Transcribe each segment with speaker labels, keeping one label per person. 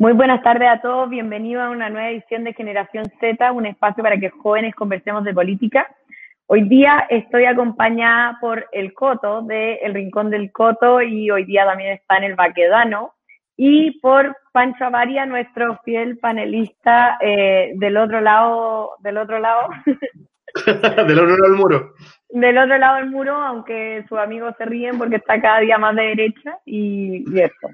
Speaker 1: Muy buenas tardes a todos, bienvenidos a una nueva edición de Generación Z, un espacio para que jóvenes conversemos de política. Hoy día estoy acompañada por el Coto de El Rincón del Coto y hoy día también está en el Baquedano y por Pancho Avaria, nuestro fiel panelista eh, del otro lado, del otro lado.
Speaker 2: del otro lado del muro.
Speaker 1: Del otro lado del muro, aunque sus amigos se ríen porque está cada día más de derecha y, y eso.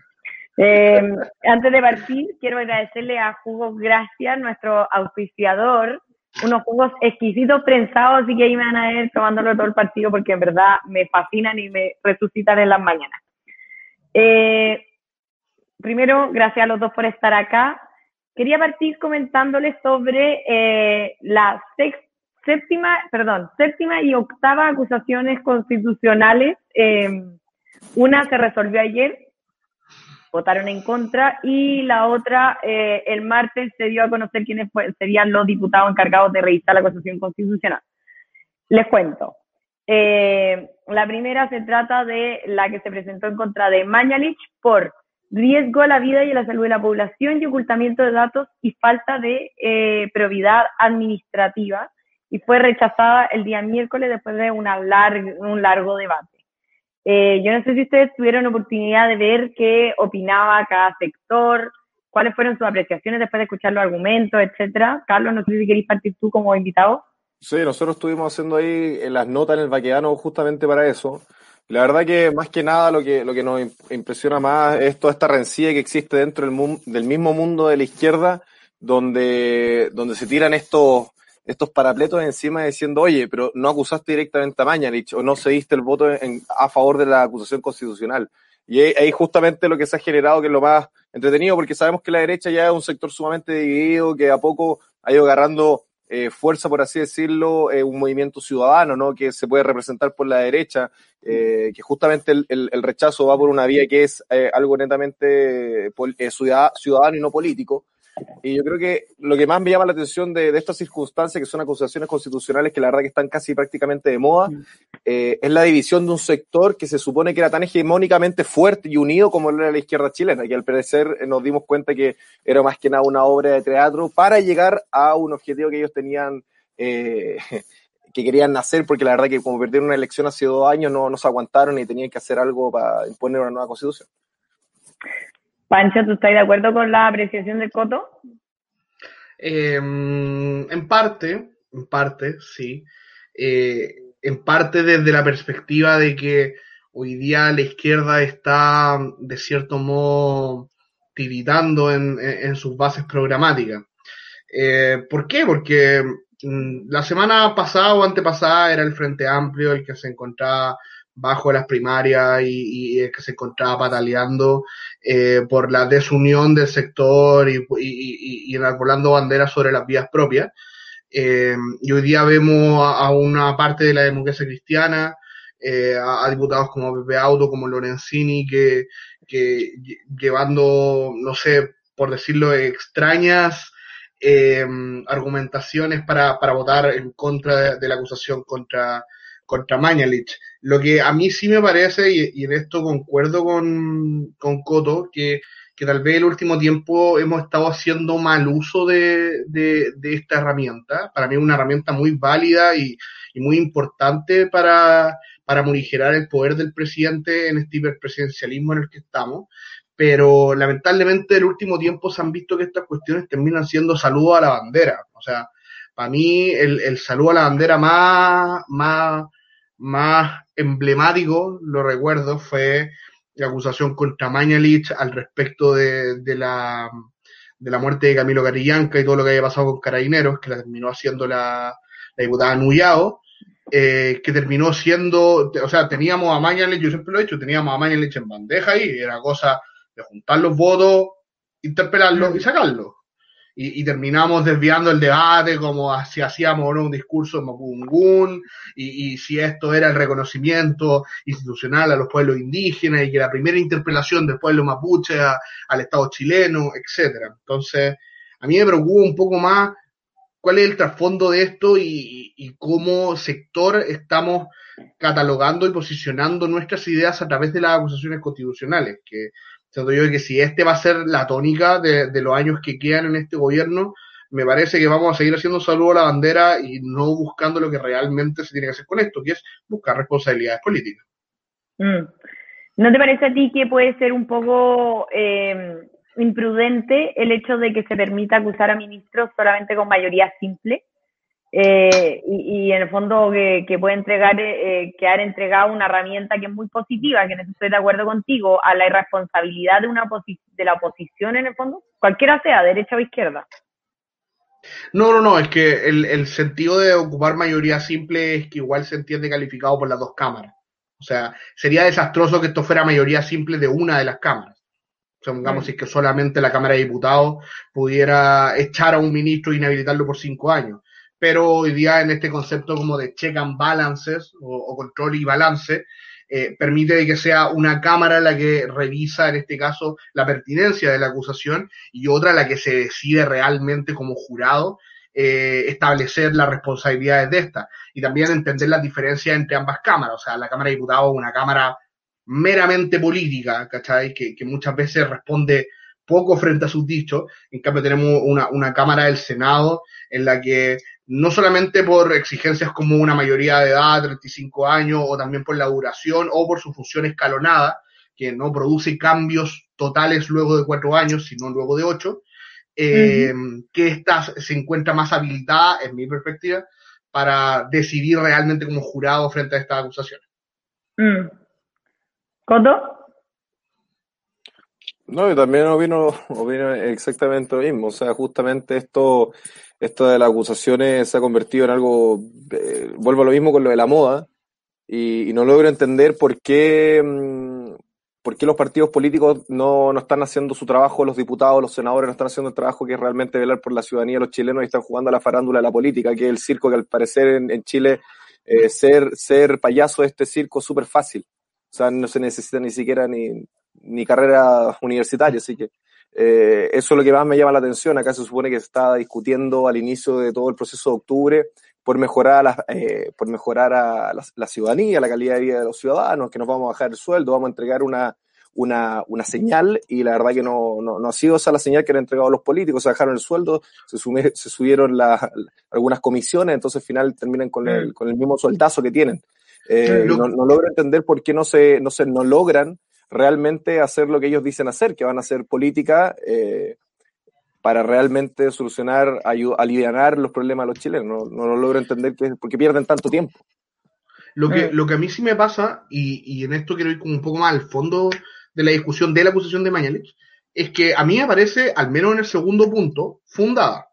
Speaker 1: Eh, antes de partir, quiero agradecerle a Jugos Gracias, nuestro auspiciador, unos jugos exquisitos prensados, así que ahí me van a ver tomándolo todo el partido porque en verdad me fascinan y me resucitan en las mañanas. Eh, primero, gracias a los dos por estar acá. Quería partir comentándoles sobre eh, la séptima, perdón, séptima y octava acusaciones constitucionales. una se resolvió ayer, votaron en contra y la otra, eh, el martes se dio a conocer quiénes serían los diputados encargados de revisar la Constitución Constitucional. Les cuento. Eh, la primera se trata de la que se presentó en contra de Mañalich por riesgo a la vida y a la salud de la población y ocultamiento de datos y falta de eh, probidad administrativa y fue rechazada el día miércoles después de una un largo debate. Eh, yo no sé si ustedes tuvieron oportunidad de ver qué opinaba cada sector, cuáles fueron sus apreciaciones después de escuchar los argumentos, etcétera. Carlos, no sé si queréis partir tú como invitado.
Speaker 2: Sí, nosotros estuvimos haciendo ahí las notas en el vaqueano justamente para eso. La verdad que más que nada lo que, lo que nos impresiona más es toda esta rencilla que existe dentro del, del mismo mundo de la izquierda, donde, donde se tiran estos, estos parapletos encima diciendo, oye, pero no acusaste directamente a Mañalich o no cediste el voto en, a favor de la acusación constitucional. Y ahí justamente lo que se ha generado, que es lo más entretenido, porque sabemos que la derecha ya es un sector sumamente dividido, que a poco ha ido agarrando eh, fuerza, por así decirlo, eh, un movimiento ciudadano, ¿no? Que se puede representar por la derecha, eh, que justamente el, el, rechazo va por una vía que es eh, algo netamente eh, ciudadano y no político. Y yo creo que lo que más me llama la atención de, de, estas circunstancias, que son acusaciones constitucionales que la verdad que están casi prácticamente de moda, eh, es la división de un sector que se supone que era tan hegemónicamente fuerte y unido como era la izquierda chilena, que al parecer eh, nos dimos cuenta que era más que nada una obra de teatro para llegar a un objetivo que ellos tenían. Eh, que querían hacer, porque la verdad que como perdieron una elección hace dos años no, no se aguantaron y tenían que hacer algo para imponer una nueva constitución.
Speaker 1: Pancho, ¿tú estás de acuerdo con la apreciación del Coto?
Speaker 3: Eh, en parte, en parte, sí. Eh, en parte desde la perspectiva de que hoy día la izquierda está, de cierto modo, tiritando en, en, sus bases programáticas. Eh, ¿Por qué? Porque mm, la semana pasada o antepasada era el Frente Amplio el que se encontraba bajo las primarias y, y que se encontraba pataleando eh, por la desunión del sector y, y, y enarbolando banderas sobre las vías propias. Eh, y hoy día vemos a, una parte de la democracia cristiana, eh, a, diputados como Pepe Auto, como Lorenzini, que, que llevando, no sé, por decirlo, extrañas eh, argumentaciones para, para votar en contra de la acusación contra, contra Mañalich. Lo que a mí sí me parece, y, en esto concuerdo con, con Coto, que, que, tal vez el último tiempo hemos estado haciendo mal uso de, de, esta herramienta. Para mí es una herramienta muy válida y, muy importante para, para morigerar el poder del presidente en este hiperpresidencialismo en el que estamos. Pero lamentablemente el último tiempo se han visto que estas cuestiones terminan siendo saludo a la bandera. O sea, para mí el, el saludo a la bandera más, más, más emblemático, lo recuerdo, fue la acusación contra Mañalich al respecto de, de, la, de la muerte de Camilo Carillanca y todo lo que había pasado con Carabineros, que la terminó haciendo la, la diputada Nuyao, eh, que terminó siendo, o sea, teníamos a Mañalich, yo siempre lo he dicho, teníamos a Mañalich en bandeja y era cosa de juntar los votos, interpelarlos y sacarlos y, terminamos desviando el debate como si hacíamos ¿no? un discurso de Mapungún y, y, si esto era el reconocimiento institucional a los pueblos indígenas y que la primera interpelación del pueblo mapuche a, al Estado chileno, etcétera. Entonces, a mí me preocupa un poco más cuál es el trasfondo de esto y, y cómo sector estamos catalogando y posicionando nuestras ideas a través de las acusaciones constitucionales, que Siento yo que si este va a ser la tónica de, los años que quedan en este gobierno, me parece que vamos a seguir haciendo saludo a la bandera y no buscando lo que realmente se tiene que hacer con esto, que es buscar responsabilidades políticas.
Speaker 1: Mm. ¿No te parece a ti que puede ser un poco eh, imprudente el hecho de que se permita acusar a ministros solamente con mayoría simple? Eh, y, y, en el fondo que, que puede entregar, eh, quedar entregada una herramienta que es muy positiva, que en eso estoy de acuerdo contigo, a la irresponsabilidad de, una de la oposición en el fondo, cualquiera sea, derecha o izquierda.
Speaker 3: No, no, no, es que el, el sentido de ocupar mayoría simple es que igual se entiende calificado por las dos cámaras. O sea, sería desastroso que esto fuera mayoría simple de una de las cámaras. O sea, digamos, mm. si es que solamente la Cámara de Diputados pudiera echar a un ministro e inhabilitarlo por cinco años. Pero hoy día en este concepto como de check and balances o, control y balance, eh, permite que sea una cámara la que revisa, en este caso, la pertinencia de la acusación y otra la que se decide realmente como jurado eh, establecer las responsabilidades de esta. Y también entender las diferencias entre ambas cámaras. O sea, la Cámara de Diputados es una cámara meramente política, ¿cachai? Que, que muchas veces responde poco frente a sus dichos. En cambio, tenemos una Cámara del Senado en la que no solamente por exigencias como una mayoría de edad, 35 años, o también por la duración o por su función escalonada, que no produce cambios totales luego de cuatro años, sino luego de ocho, eh, que esta se encuentra más habilitada, en mi perspectiva, para decidir realmente como jurado frente a estas acusaciones.
Speaker 1: Mm. ¿Coto?
Speaker 2: No, yo también opino, opino exactamente lo mismo. O sea, justamente esto esto de las acusaciones se ha convertido en algo, eh, vuelvo a lo mismo con lo de la moda, y, no logro entender por qué, mmm, por qué los partidos políticos no, no están haciendo su trabajo, los diputados, los senadores no están haciendo el trabajo que es realmente velar por la ciudadanía los chilenos y están jugando a la farándula de la política, que es el circo que al parecer en, en Chile eh, ser, ser payaso de este circo es súper fácil. O sea, no se necesita ni siquiera ni, ni carrera universitaria, así que eh, eso es lo que más me llama la atención. Acá se supone que se está discutiendo al inicio de todo el proceso de octubre por mejorar, a, eh, por mejorar a la, la, ciudadanía, la calidad de vida de los ciudadanos, que nos vamos a bajar el sueldo, vamos a entregar una, una, una señal y la verdad que no, no, no ha sido esa la señal que han entregado los políticos, se bajaron el sueldo, se, sume, se subieron la, algunas comisiones, entonces al final terminan con el, con el mismo soldazo que tienen. Eh, no, no logro entender por qué no se, no se no logran realmente hacer lo que ellos dicen hacer, que van a hacer política eh, para realmente solucionar, aliviar los problemas de los chilenos. No, no lo logro entender que, porque pierden tanto tiempo.
Speaker 3: Lo que, lo que a mí sí me pasa, y, y en esto quiero ir como un poco más al fondo de la discusión de la acusación de Mañalich, es que a mí me parece, al menos en el segundo punto, fundada.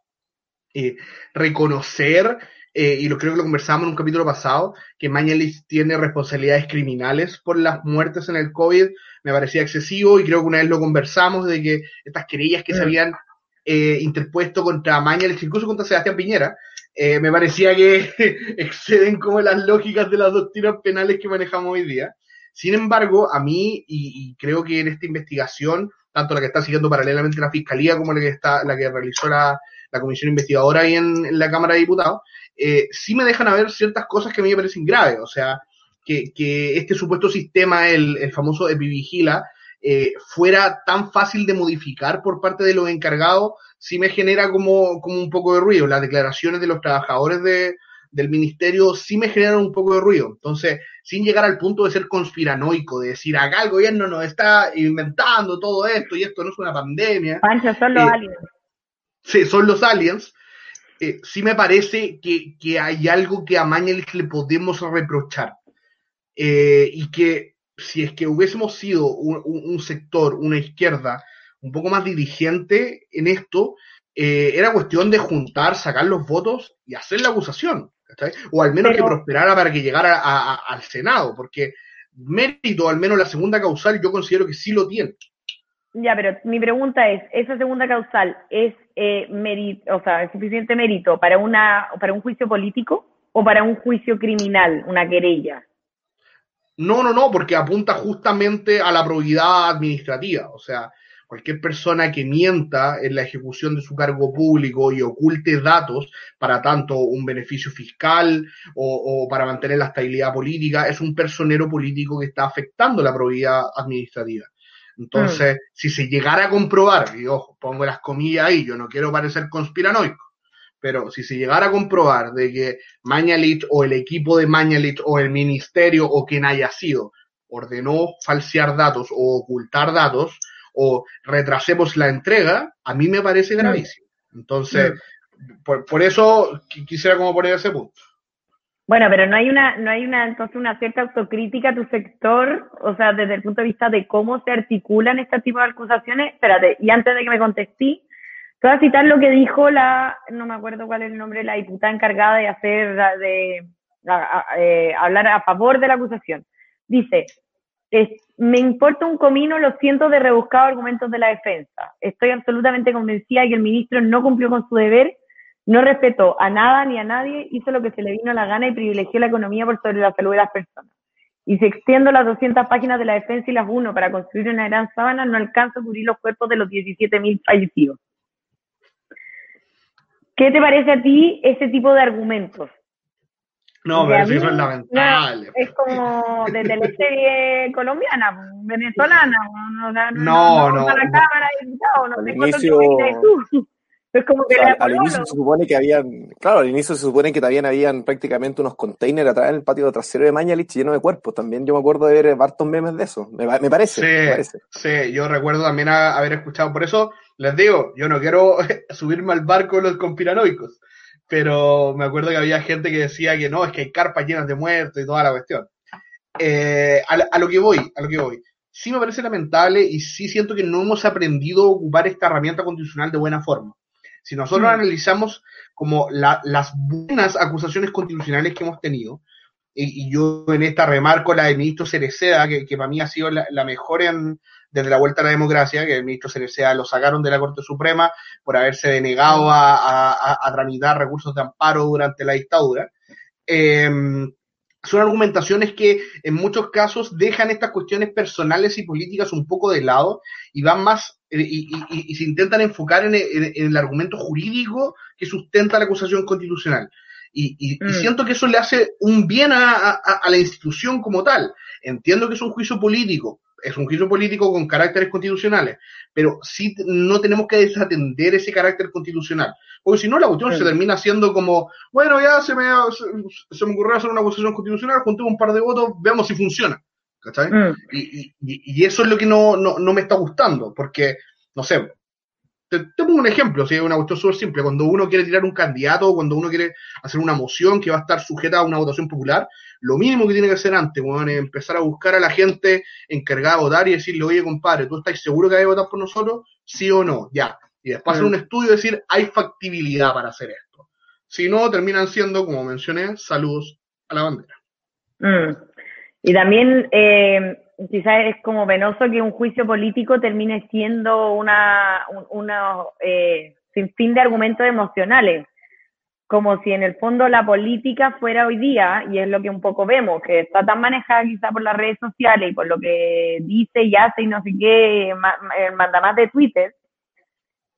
Speaker 3: Eh, reconocer eh, y lo creo que lo conversamos en un capítulo pasado, que Mañalich tiene responsabilidades criminales por las muertes en el COVID, me parecía excesivo y creo que una vez lo conversamos de que estas querellas que se mm. habían eh, interpuesto contra Mañalich, incluso contra Sebastián Piñera, eh, me parecía que exceden como las lógicas de las doctrinas penales que manejamos hoy día. Sin embargo, a mí, y, y creo que en esta investigación, tanto la que está siguiendo paralelamente la Fiscalía como la que, está, la que realizó la, la comisión investigadora ahí en, en, la Cámara de Diputados, eh, sí me dejan a ver ciertas cosas que a mí me parecen graves. O sea, que, que este supuesto sistema, el, el famoso Epivigila, eh, fuera tan fácil de modificar por parte de los encargados, sí me genera como, como un poco de ruido. Las declaraciones de los trabajadores de, del ministerio sí me generan un poco de ruido. Entonces, sin llegar al punto de ser conspiranoico, de decir acá el gobierno nos está inventando todo esto y esto no es una pandemia.
Speaker 1: Pancho, son los eh, aliens.
Speaker 3: Sí, son los aliens eh, sí me parece que, que, hay algo que a Mañalich le podemos reprochar. Eh, y que si es que hubiésemos sido un, un, sector, una izquierda, un poco más dirigente en esto, eh, era cuestión de juntar, sacar los votos y hacer la acusación. O al menos Pero... que prosperara para que llegara a, a, al Senado, porque mérito, al menos la segunda causal, yo considero que sí lo tiene.
Speaker 1: Ya, pero mi pregunta es, ¿esa segunda causal es eh, mérito, o sea, suficiente mérito para una para un juicio político o para un juicio criminal, una querella?
Speaker 3: No, no, no, porque apunta justamente a la probidad administrativa, o sea, cualquier persona que mienta en la ejecución de su cargo público y oculte datos para tanto un beneficio fiscal o, o, para mantener la estabilidad política es un personero político que está afectando la probidad administrativa. Entonces, mm. si se llegara a comprobar, y ojo, pongo las comillas ahí, yo no quiero parecer conspiranoico, pero si se llegara a comprobar de que Mañalich o el equipo de Mañalich o el ministerio o quien haya sido ordenó falsear datos o ocultar datos o retrasemos la entrega, a mí me parece mm. gravísimo. Entonces, mm. por, por, eso quisiera como poner ese punto.
Speaker 1: Bueno, pero no hay una, no hay una, entonces una cierta autocrítica a tu sector, o sea, desde el punto de vista de cómo se articulan este tipo de acusaciones. Espérate, y antes de que me contesté, te voy a citar lo que dijo la, no me acuerdo cuál es el nombre, la diputada encargada de hacer, de eh, hablar a favor de la acusación. Dice, me importa un comino los cientos de rebuscados argumentos de la defensa. Estoy absolutamente convencida de que el ministro no cumplió con su deber no respetó a nada ni a nadie, hizo lo que se le vino a la gana y privilegió la economía por sobre la salud de las personas. Y si extiendo las 200 páginas de la defensa y las uno para construir una gran sábana, no alcanzo a cubrir los cuerpos de los 17.000 fallecidos. ¿Qué te parece a ti ese tipo de argumentos?
Speaker 3: No, pero eso es lamentable.
Speaker 1: es como de teleserie colombiana, venezolana.
Speaker 3: No, no, no. no, no, la cámara,
Speaker 2: no es como que al, inicio se supone que habían, claro, al inicio se supone que también habían prácticamente unos containers atrás en el patio trasero de Mañalich lleno de cuerpos. También yo me acuerdo de ver hartos memes de eso. Me, parece,
Speaker 3: sí, Sí, yo recuerdo también haber escuchado. Por eso les digo, yo no quiero subirme al barco de los conspiranoicos, pero me acuerdo que había gente que decía que no, es que hay carpas llenas de muertos y toda la cuestión. Eh, a, a lo que voy, a lo que voy sí me parece lamentable y sí siento que no hemos aprendido a ocupar esta herramienta constitucional de buena forma. Si nosotros mm. analizamos como las buenas acusaciones constitucionales que hemos tenido, y, yo en esta remarco la del ministro Cereceda, que, para mí ha sido la, mejor en, desde la vuelta a la democracia, que el ministro Cereceda lo sacaron de la Corte Suprema por haberse denegado a, a, tramitar recursos de amparo durante la dictadura. Eh, son argumentaciones que en muchos casos dejan estas cuestiones personales y políticas un poco de lado y van más eh, y, se intentan enfocar en el, argumento jurídico que sustenta la acusación constitucional. Y, mm. siento que eso le hace un bien a, la institución como tal. Entiendo que es un juicio político, es un juicio político con caracteres constitucionales, pero sí no tenemos que desatender ese carácter constitucional. Porque si no, la cuestión se termina siendo como, bueno, ya se me, se, me ocurrió hacer una acusación constitucional, juntemos un par de votos, veamos si funciona. ¿Cachai? Mm. Y, y, eso es lo que no, no, no me está gustando, porque, no sé, te, pongo un ejemplo, si es una cuestión súper simple. Cuando uno quiere tirar un candidato, cuando uno quiere hacer una moción que va a estar sujeta a una votación popular, lo mínimo que tiene que hacer antes, bueno, es empezar a buscar a la gente encargada de votar y decirle, oye, compadre, ¿tú estás seguro que hay que votar por nosotros? ¿Sí o no? Ya. Y después hacer mm. un estudio y decir, hay factibilidad para hacer esto. Si no, terminan siendo, como mencioné, saludos a la bandera.
Speaker 1: Mm. Y también, eh, quizás es como venoso que un juicio político termine siendo una, una eh, sin fin de argumentos emocionales, como si en el fondo la política fuera hoy día, y es lo que un poco vemos, que está tan manejada quizá por las redes sociales y por lo que dice y hace y no sé qué, el mandamás de Twitter,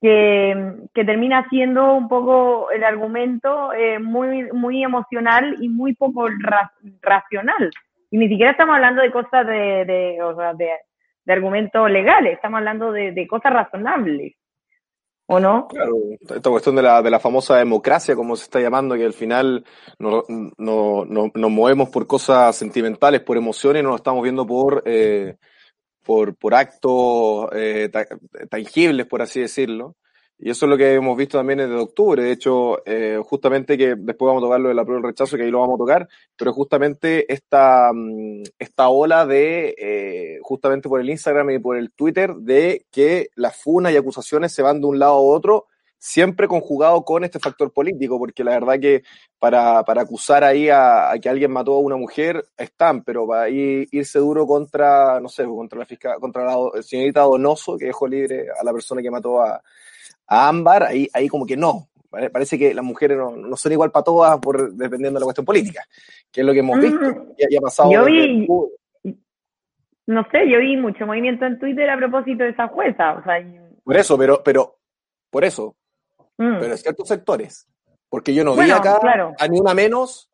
Speaker 1: que, que, termina siendo un poco el argumento eh, muy, muy emocional y muy poco racional. Y ni siquiera estamos hablando de cosas de, de, de argumentos legales, estamos hablando de, de, cosas razonables. ¿O no?
Speaker 2: Claro, esta cuestión de la, de la famosa democracia, como se está llamando, que al final no, no, no, nos movemos por cosas sentimentales, por emociones, no nos estamos viendo por, eh, por, por actos eh, tangibles, por así decirlo. Y eso es lo que hemos visto también desde octubre. De hecho, eh, justamente que después vamos a tocar lo de la prueba del rechazo, que ahí lo vamos a tocar, pero justamente esta, mm, esta ola de, eh, justamente por el Instagram y por el Twitter, de que las funas y acusaciones se van de un lado a otro, siempre conjugado con este factor político, porque la verdad que para, para acusar ahí a, que alguien mató a una mujer están, pero para irse duro contra, no sé, contra la fiscal, contra la señorita Donoso, que dejó libre a la persona que mató a a ámbar, ahí, ahí como que no. Parece que las mujeres no, son igual para todas por, dependiendo de la cuestión política, que es lo que hemos visto mm. y, ha pasado.
Speaker 1: Yo vi, no sé, yo vi mucho movimiento en Twitter a propósito de esa jueza. O sea,
Speaker 2: por eso, pero, pero, por eso. Mm. Pero en ciertos sectores. Porque yo no vi acá a ni una menos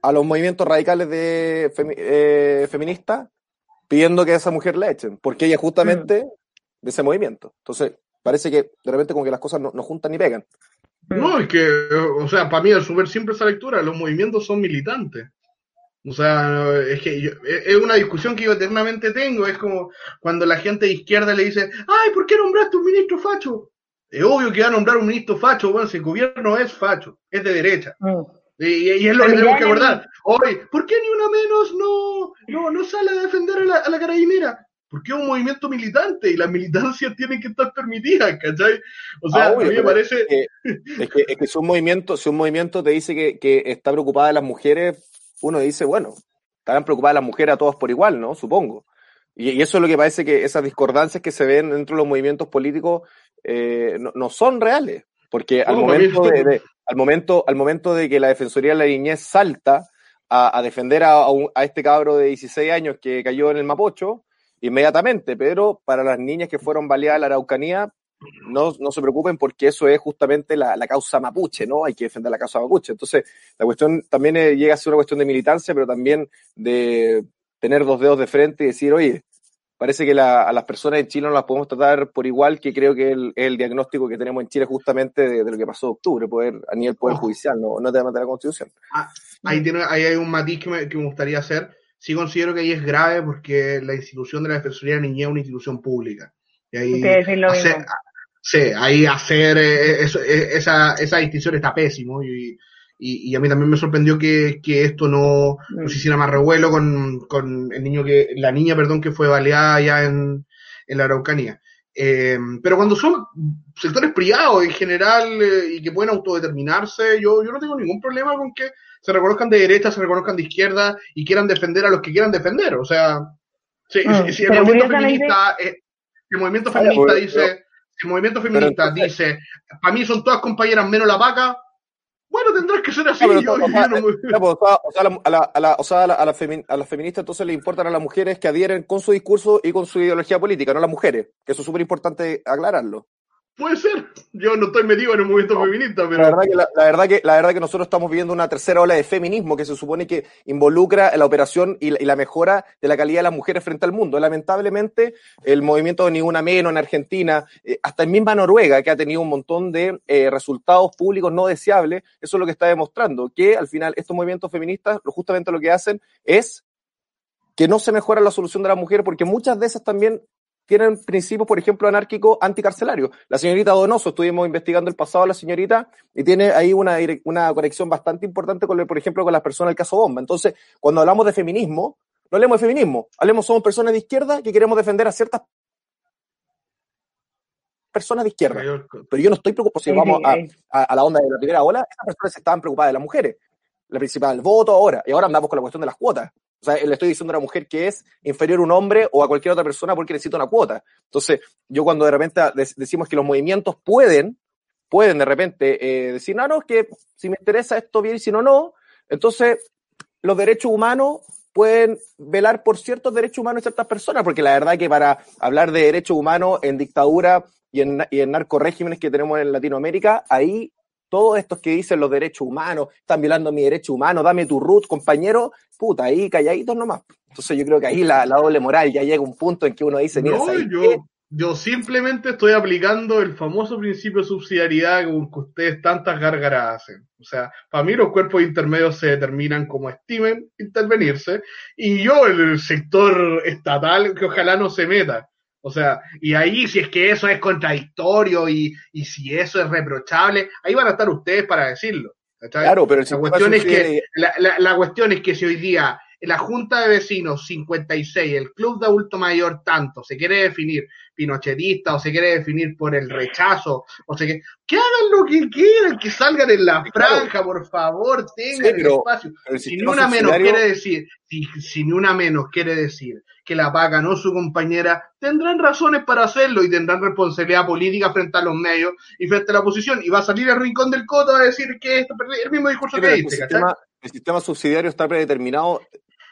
Speaker 2: a los movimientos radicales de eh, feministas pidiendo que a esa mujer la echen, porque ella justamente
Speaker 1: Mm.
Speaker 2: de ese movimiento. Entonces, parece que de repente como que las cosas no, no juntan ni pegan.
Speaker 3: No, es que, o sea, para mí es súper simple esa lectura. Los movimientos son militantes. O sea, es que yo- es es una discusión que yo eternamente tengo. Es como cuando la gente de izquierda le dice, ay, ¿por qué nombraste un ministro facho? Es obvio que va a nombrar un ministro facho. Bueno, si el gobierno es facho, es de derecha.
Speaker 1: Mm.
Speaker 3: Y, y es lo que tenemos que abordar. Hoy, ¿por qué ni una menos no, no, no sale a defender a la, a la carabinera? Porque es un movimiento militante y las militancias tienen que estar permitidas, ¿cachai? O sea,
Speaker 2: Ah, obvio,
Speaker 3: a mí me parece...
Speaker 2: Es que, es que, es que si un movimiento, si un movimiento te dice que, que está preocupada de las mujeres, uno dice, bueno, estarán preocupadas las mujeres a todas por igual, ¿no? Supongo. Y, y eso es lo que parece que esas discordancias que se ven dentro de los movimientos políticos eh, no, no son reales. Porque al
Speaker 3: No,
Speaker 2: momento de, de- al momento, al momento de que la Defensoría de la Niñez salta a, a defender a, a un- a este cabro de 16 años que cayó en el Mapocho, inmediatamente, pero para las niñas que fueron baleadas en la Araucanía, no, no se preocupen porque eso es justamente la, la causa mapuche, ¿no? Hay que defender la causa mapuche. Entonces, la cuestión también eh, llega a ser una cuestión de militancia, pero también de tener dos dedos de frente y decir, oye, parece que la- a las personas en Chile no las podemos tratar por igual, que creo que el, el diagnóstico que tenemos en Chile justamente de, de lo que pasó en octubre, poder, a nivel poder
Speaker 3: Ojo.
Speaker 2: judicial, no, no te de la constitución.
Speaker 3: ahí, tiene, ahí hay un matiz que me, que me gustaría hacer. Sí considero que ahí es grave porque la institución de la Defensoría de la Niñez es una institución pública. Y ahí hacer, sí, ahí hacer eh, eso- eh, esa, esa distinción está pésimo y, y, y a mí también me sorprendió que, que esto no, no se hiciera más revuelo con, con el niño que, la niña, perdón, que fue baleada allá en, en la Araucanía. Eh, pero cuando son sectores privados en general eh, y que pueden autodeterminarse, yo, yo no tengo ningún problema con que se reconozcan de derecha, se reconozcan de izquierda y quieran defender a los que quieran defender. O sea, si,
Speaker 1: Mm,
Speaker 3: si- si el movimiento feminista, eh, el movimiento feminista dice, si el movimiento feminista dice, para mí son todas compañeras menos la vaca, bueno, tendrás que ser así.
Speaker 2: Pero,
Speaker 3: yo-
Speaker 2: o sea,
Speaker 3: yo
Speaker 2: a la- a la, a la- o sea, a la- a la femi- a las feministas entonces le importan a las mujeres que adhieren con su discurso y con su ideología política, no a las mujeres, que eso es súper importante aclararlo.
Speaker 3: Puede ser. Yo no estoy metido en el movimiento feminista, pero
Speaker 2: La verdad, que, la, la verdad que la verdad que nosotros estamos viviendo una tercera ola de feminismo que se supone que involucra la operación y la, y la mejora de la calidad de las mujeres frente al mundo. Lamentablemente, el movimiento de Ni Una Menos en Argentina, eh, hasta en misma Noruega, que ha tenido un montón de eh, resultados públicos no deseables, eso es lo que está demostrando, que al final estos movimientos feministas justamente lo que hacen es que no se mejora la solución de la mujer, porque muchas de esas también tienen principios, por ejemplo, anárquicos anticarcelarios. La señorita Donoso, estuvimos investigando el pasado de la señorita y tiene ahí una, una conexión bastante importante con, el- por ejemplo, con las personas del caso Bomba. Entonces, cuando hablamos de feminismo, no hablemos de feminismo, hablemos, somos personas de izquierda que queremos defender a ciertas personas de izquierda. Pero yo no estoy preocupado, si vamos a,
Speaker 1: ahí.
Speaker 2: a, a la onda de la primera ola, esas personas estaban preocupadas de las mujeres. La principal, el voto ahora. Y ahora andamos con la cuestión de las cuotas. O sea, le estoy diciendo a una mujer que es inferior a un hombre o a cualquier otra persona porque necesita una cuota. Entonces, yo cuando de repente de- decimos que los movimientos pueden, pueden de repente eh, decir, no, no, es que si me interesa esto bien y si no, no. Entonces, los derechos humanos pueden velar por ciertos derechos humanos de ciertas personas, porque la verdad que para hablar de derechos humanos en dictadura y en, y en que tenemos en Latinoamérica, ahí todos estos que dicen los derechos humanos, están violando mi derecho humano, dame tu root, compañero, puta, ahí calladitos nomás. Entonces yo creo que ahí la, la doble moral ya llega un punto en que uno dice, mira,
Speaker 3: No, yo, yo simplemente estoy aplicando el famoso principio de subsidiariedad con que ustedes tantas gárgaras hacen. O sea, para mí los cuerpos intermedios se determinan como estimen intervenirse y yo, el sector estatal, que ojalá no se meta. O sea, y ahí si es que eso es contradictorio y, y si eso es reprochable, ahí van a estar ustedes para decirlo.
Speaker 2: Claro, pero
Speaker 3: La cuestión, es que, la- la cuestión es que si hoy día la Junta de Vecinos 56, el Club de Adulto Mayor tanto, se quiere definir pinochetista o se quiere definir por el rechazo, o sea que, que hagan lo que quieran, que salgan en la franja, por favor, tengan
Speaker 2: Sí, pero-
Speaker 3: espacio.
Speaker 2: pero
Speaker 3: Si ni una menos quiere decir, si, si ni una menos quiere decir que la no es su compañera, tendrán razones para hacerlo y tendrán responsabilidad política frente a los medios y frente a la oposición. Y va a salir el rincón del coto a decir que esto, el mismo discurso
Speaker 2: Sí,
Speaker 3: que dice,
Speaker 2: el sistema subsidiario está predeterminado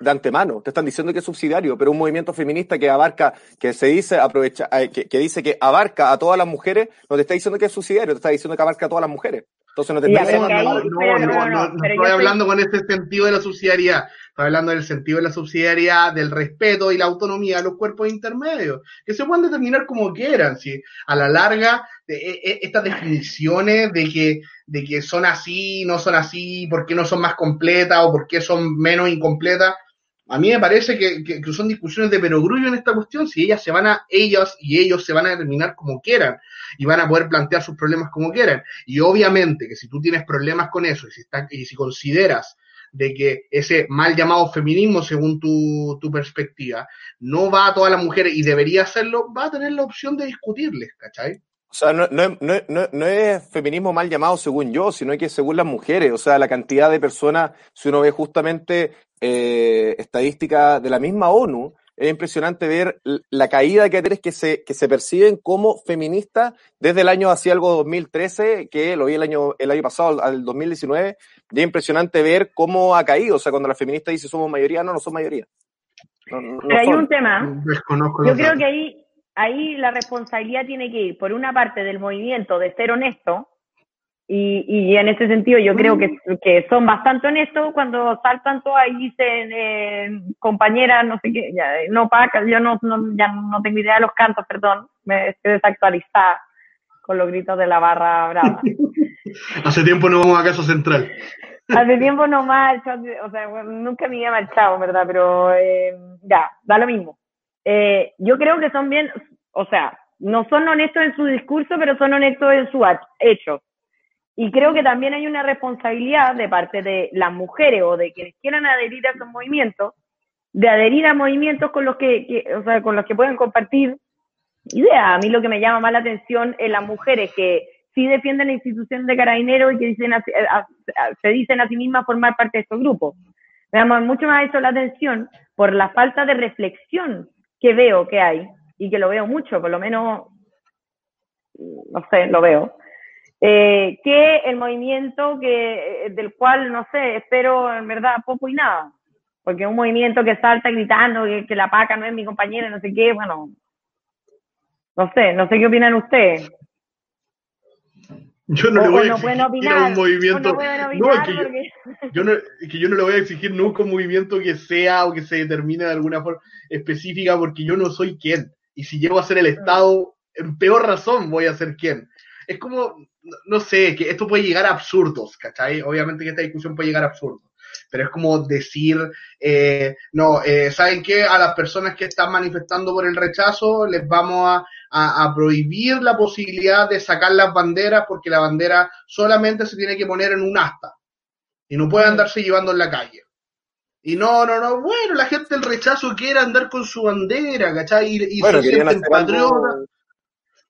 Speaker 2: de antemano. Te están diciendo que es subsidiario, pero un movimiento feminista que abarca, que se dice aprovecha, eh, que, que dice que abarca a todas las mujeres, no te está diciendo que es subsidiario, te está diciendo que abarca a todas las mujeres. Entonces no te
Speaker 3: no,
Speaker 2: ahí,
Speaker 3: no, no, no, no, estoy hablando con ese sentido de la subsidiariedad. Estoy hablando del sentido de la subsidiariedad, del respeto y la autonomía de los cuerpos intermedios, que se pueden determinar como quieran. Si a la larga, e, e, estas definiciones de que, de que son así, no son así, por qué no son más completas o por qué son menos incompletas, a mí me parece que, que, son discusiones de perogrullo en esta cuestión, si ellas se van a, ellas y ellos se van a determinar como quieran y van a poder plantear sus problemas como quieran. Y obviamente que si tú tienes problemas con eso y si, está, y si consideras de que ese mal llamado feminismo, según tu, tu perspectiva, no va a todas las mujeres y debería hacerlo, va a tener la opción de discutirles, ¿cachai?
Speaker 2: O sea, no, no, no, no, es feminismo mal llamado según yo, sino que según las mujeres. O sea, la cantidad de personas, si uno ve justamente eh, estadísticas de la misma ONU, es impresionante ver la caída que hay que se, que se perciben como feministas desde el año hacia algo 2013, que lo vi el año, el año pasado, al 2019, y es impresionante ver cómo ha caído. O sea, cuando la feminista dice somos mayoría, no, no son mayoría.
Speaker 1: Pero hay un tema. Yo creo que ahí, ahí la responsabilidad tiene que ir, por una parte, del movimiento de ser honesto, y, y en ese sentido yo creo que, que son bastante honestos cuando saltan todas y dicen eh, compañeras, no sé qué, ya, no paca, yo no, no, ya no tengo idea de los cantos, perdón, me estoy desactualizada con los gritos de la barra brava.
Speaker 3: Hace tiempo no vamos a Casa Central.
Speaker 1: Hace tiempo no marcho, o sea, nunca me había marchado, ¿verdad? Pero eh, ya, da lo mismo. Eh, yo creo que son bien, o sea, no son honestos en su discurso, pero son honestos en su hecho. Y creo que también hay una responsabilidad de parte de las mujeres o de quienes quieran adherir a esos movimientos, de adherir a movimientos con los que, o sea, con los que pueden compartir ideas. A mí lo que me llama más la atención es las mujeres que sí defienden la institución de carabineros y que dicen se dicen a sí mismas formar parte de estos grupos. Me llama mucho más eso la atención por la falta de reflexión que veo que hay y que lo veo mucho, por lo menos, no sé, lo veo eh, que el movimiento que, eh, del cual, no sé, espero en verdad poco y nada. Porque un movimiento que salta gritando que, la paca no es mi compañera, no sé qué, bueno, no sé, no sé qué opinan ustedes.
Speaker 3: Yo no le voy a exigir a un movimiento. No, es que, yo, yo, no, que yo no le voy a exigir nunca un movimiento que sea o que se determine de alguna forma específica, porque yo no soy quien. Y si llego a ser el Estado, en peor razón voy a ser quien es como, no sé, que esto puede llegar a absurdos, ¿cachai? Obviamente que esta discusión puede llegar a absurdos, pero es como decir, eh, no, eh, ¿saben qué? A las personas que están manifestando por el rechazo les vamos a, a, prohibir la posibilidad de sacar las banderas porque la bandera solamente se tiene que poner en un asta y no puede andarse llevando en la calle. Y no, no, no, bueno, la gente del rechazo quiere andar con su bandera, ¿cachai? Y, se sienten patriotas.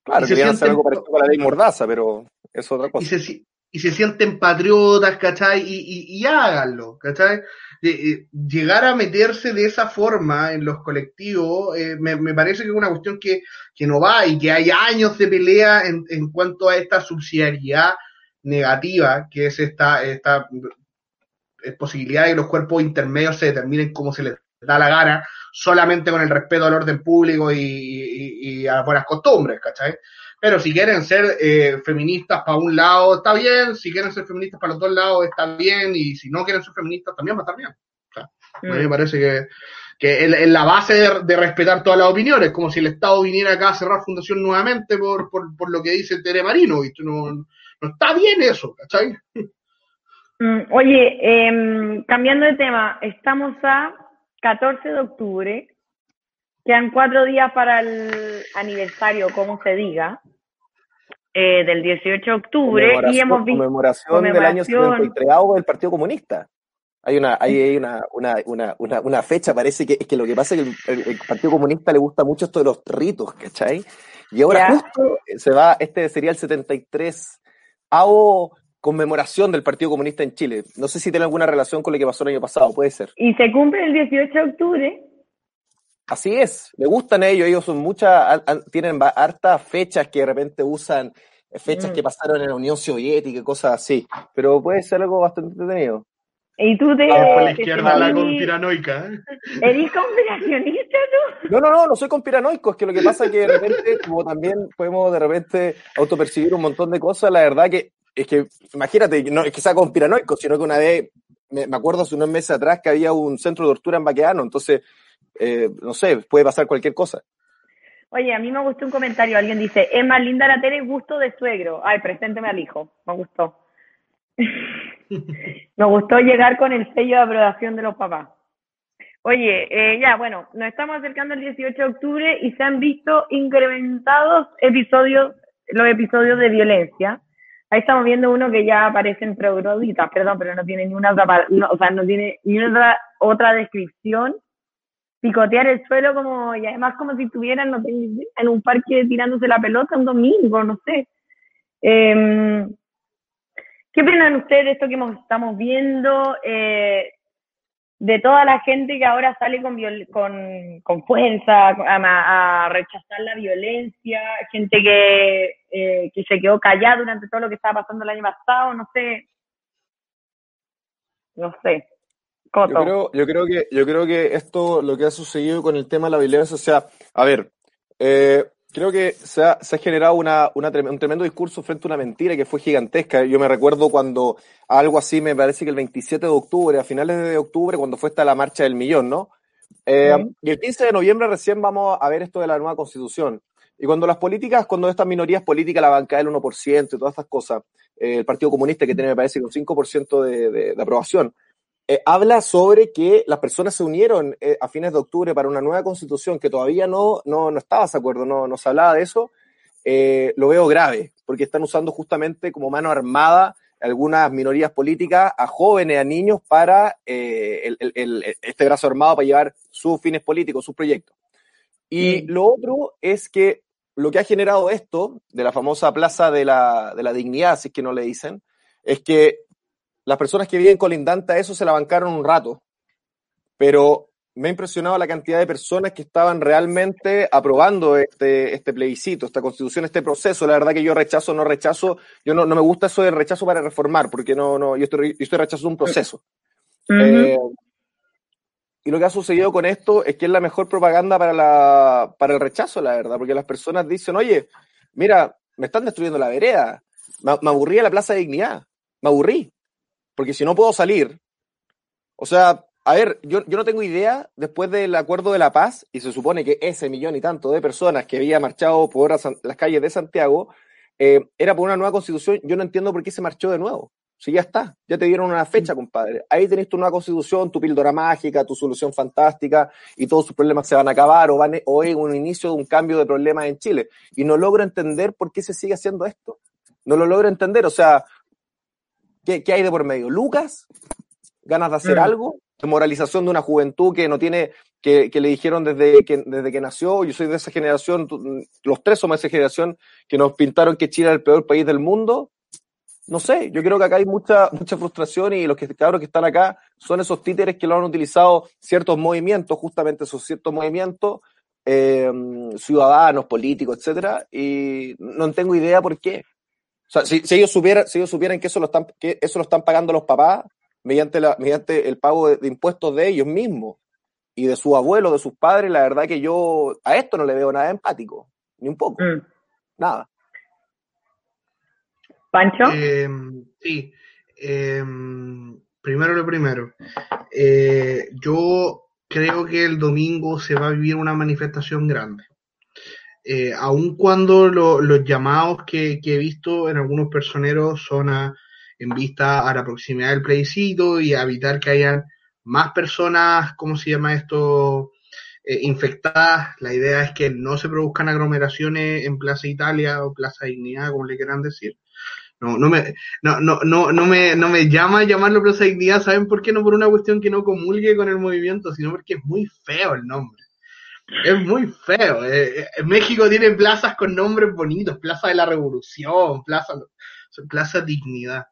Speaker 2: Claro, querían hacer algo parecido con la ley Mordaza, pero es otra cosa.
Speaker 3: Y se, y se sienten patriotas, ¿cachai? Y, y, háganlo, ¿cachai? Llegar a meterse de esa forma en los colectivos eh, me, me, parece que es una cuestión que, que, no va y que hay años de pelea en, en cuanto a esta subsidiariedad negativa, que es esta, esta posibilidad de que los cuerpos intermedios se determinen como se les da la gana, solamente con el respeto al orden público y, a las buenas costumbres, ¿cachai? Pero si quieren ser eh, feministas para un lado, está bien, si quieren ser feministas para los dos lados, está bien, y si no quieren ser feministas, también va a estar bien. A mí me mm. parece que, que es la base de, respetar todas las opiniones, como si el Estado viniera acá a cerrar fundación nuevamente por, por, por lo que dice Tere Marino, y no, no está bien eso, ¿cachai?
Speaker 1: Mm, oye, eh, cambiando de tema, estamos a 14 de octubre, quedan cuatro días para el aniversario, como se diga, eh, del 18 de octubre y hemos
Speaker 2: visto conmemoración, del año 73 del Partido Comunista. Hay una, hay una, una, una, una, fecha, parece que es que lo que pasa es que el, Partido Comunista le gusta mucho esto de los ritos, ¿cachai? Y ahora justo se va, este sería el 73 hago conmemoración del Partido Comunista en Chile. No sé si tiene alguna relación con lo que pasó el año pasado, puede ser.
Speaker 1: Y se cumple el 18 de octubre.
Speaker 2: Así es, le gustan ellos, ellos son muchas, tienen hartas fechas que de repente usan, fechas que mm. pasaron en la Unión Soviética y cosas así, pero puede ser algo bastante entretenido.
Speaker 1: Y tú te...
Speaker 3: Vamos por la izquierda, la conspiranoica.
Speaker 1: ¿Eres conspiracionista tú?
Speaker 2: No, no, no, no soy conspiranoico, es que lo que pasa es que de repente, como también podemos de repente autopercibir un montón de cosas, la verdad que es que, imagínate, no es que sea conspiranoico, sino que una vez, me, acuerdo hace unos meses atrás que había un centro de tortura en Baqueano, entonces, eh, no sé, puede pasar cualquier cosa.
Speaker 1: Oye, a mí me gustó un comentario, alguien dice, es más linda la tele, gusto de suegro. Ay, presénteme al hijo, me gustó. me gustó llegar con el sello de aprobación de los papás. Oye, eh, ya, bueno, nos estamos acercando al 18 de octubre y se han visto incrementados episodios, los episodios de violencia. Ahí estamos viendo uno que ya aparecen progroditas, perdón, pero no tiene ni una otra, o sea, no tiene ni otra, otra descripción. Picotear el suelo como, y además como si estuvieran, en un parque tirándose la pelota un domingo, no sé. Eh, ¿Qué opinan ustedes de esto que estamos viendo? Eh, de toda la gente que ahora sale con, con, con fuerza a, rechazar la violencia, gente que, eh, que se quedó callada durante todo lo que estaba pasando el año pasado, no sé. No sé.
Speaker 2: Yo creo, yo creo que yo creo que esto lo que ha sucedido con el tema de la violencia, o sea, a ver, eh, creo que se ha, se ha generado una, una, un tremendo discurso frente a una mentira que fue gigantesca. Yo me recuerdo cuando algo así, me parece que el 27 de octubre, a finales de octubre, cuando fue esta la marcha del millón, ¿no? Eh, y el 15 de noviembre recién vamos a ver esto de la nueva constitución. Y cuando las políticas, cuando estas minorías políticas, la banca del 1% y todas estas cosas, eh, el Partido Comunista que tiene, me parece, un 5% de, de, de aprobación, eh, habla sobre que las personas se unieron eh, a fines de octubre para una nueva constitución que todavía no, no, no estaba de acuerdo, no, no se hablaba de eso, eh, lo veo grave, porque están usando justamente como mano armada algunas minorías políticas a jóvenes, a niños, para el, el, este brazo armado para llevar sus fines políticos, sus proyectos. Y lo otro es que lo que ha generado esto, de la famosa Plaza de la, de la Dignidad, si es que no le dicen, es que las personas que viven colindante a eso se la bancaron un rato, pero me ha impresionado la cantidad de personas que estaban realmente aprobando este, este plebiscito, esta constitución, este proceso. La verdad que yo rechazo, no rechazo, yo no, no me gusta eso de rechazo para reformar, porque no, no, yo estoy, yo estoy rechazando un proceso. Eh, y lo que ha sucedido con esto es que es la mejor propaganda para, la, para el rechazo, la verdad, porque las personas dicen, oye, mira, me están destruyendo la vereda, me, me aburrí a la Plaza de Dignidad, me aburrí, porque si no puedo salir, o sea, a ver, yo, yo no tengo idea, después del acuerdo de la paz, y se supone que ese millón y tanto de personas que había marchado por las calles de Santiago, eh, era por una nueva constitución, yo no entiendo por qué se marchó de nuevo. Si ya está, ya te dieron una fecha, compadre. Ahí tenés tu nueva constitución, tu píldora mágica, tu solución fantástica, y todos sus problemas se van a acabar, o, van, o es un inicio de un cambio de problemas en Chile. Y no logro entender por qué se sigue haciendo esto. No lo logro entender. O sea, ¿Qué, hay de por medio? ¿Lucas? ¿Ganas de hacer algo? ¿Moralización de una juventud que no tiene, que, le dijeron desde que, desde que nació? Yo soy de esa generación, los tres somos de esa generación que nos pintaron que Chile era el peor país del mundo. No sé, yo creo que acá hay mucha, mucha frustración y los que, cabros que están acá son esos títeres que lo han utilizado ciertos movimientos, justamente esos ciertos movimientos, eh, ciudadanos, políticos, etcétera, y no tengo idea por qué si, ellos supieran, si ellos supieran que eso lo están, que eso lo están pagando los papás mediante la, mediante el pago de, impuestos de ellos mismos y de su abuelo, de sus padres, la verdad que yo a esto no le veo nada empático, ni un poco, mm. nada.
Speaker 1: Pancho.
Speaker 3: Em, sí. Em, primero lo primero. Eh, yo creo que el domingo se va a vivir una manifestación grande eh, aun cuando los llamados que, he visto en algunos personeros son en vista a la proximidad del plebiscito y a evitar que hayan más personas, ¿cómo se llama esto? Eh, infectadas. La idea es que no se produzcan aglomeraciones en Plaza Italia o Plaza Dignidad, como le quieran decir. No, no me, no, no, no, no me, no me llama llamarlo Plaza Dignidad, ¿saben por qué? No por una cuestión que no comulgue con el movimiento, sino porque es muy feo el nombre. Es muy feo. Eh, eh, México tiene plazas con nombres bonitos, Plaza de la Revolución, Plaza, Plaza Dignidad.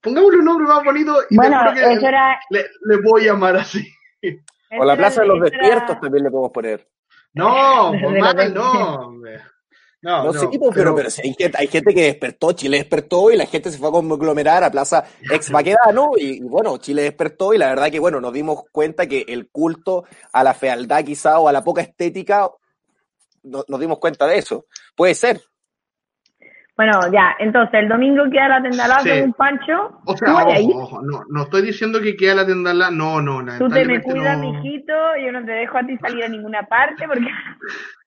Speaker 3: Pongámosle un nombre más bonito y
Speaker 1: bueno,
Speaker 3: le, le, puedo llamar así.
Speaker 2: O la Plaza de los Despiertos también le podemos poner.
Speaker 3: No, mal, no.
Speaker 2: No, no, pues, pero, pero, hay, gente, hay, gente, que despertó, Chile despertó y la gente se fue a conglomerar a Plaza Ex Baquedano y, y, bueno, Chile despertó y la verdad que bueno, nos dimos cuenta que el culto a la fealdad quizá o a la poca estética, no, nos dimos cuenta de eso. Puede ser.
Speaker 1: Bueno, ya, entonces el domingo queda la tendalá
Speaker 3: Sí.
Speaker 1: con un pancho.
Speaker 3: O
Speaker 1: ¿Tú
Speaker 3: sea, ojo, ojo, no, no estoy diciendo que quede la tendala, no, no,
Speaker 1: Tú te me cuidas,
Speaker 3: no.
Speaker 1: mijito, yo no te dejo a ti salir a ninguna parte porque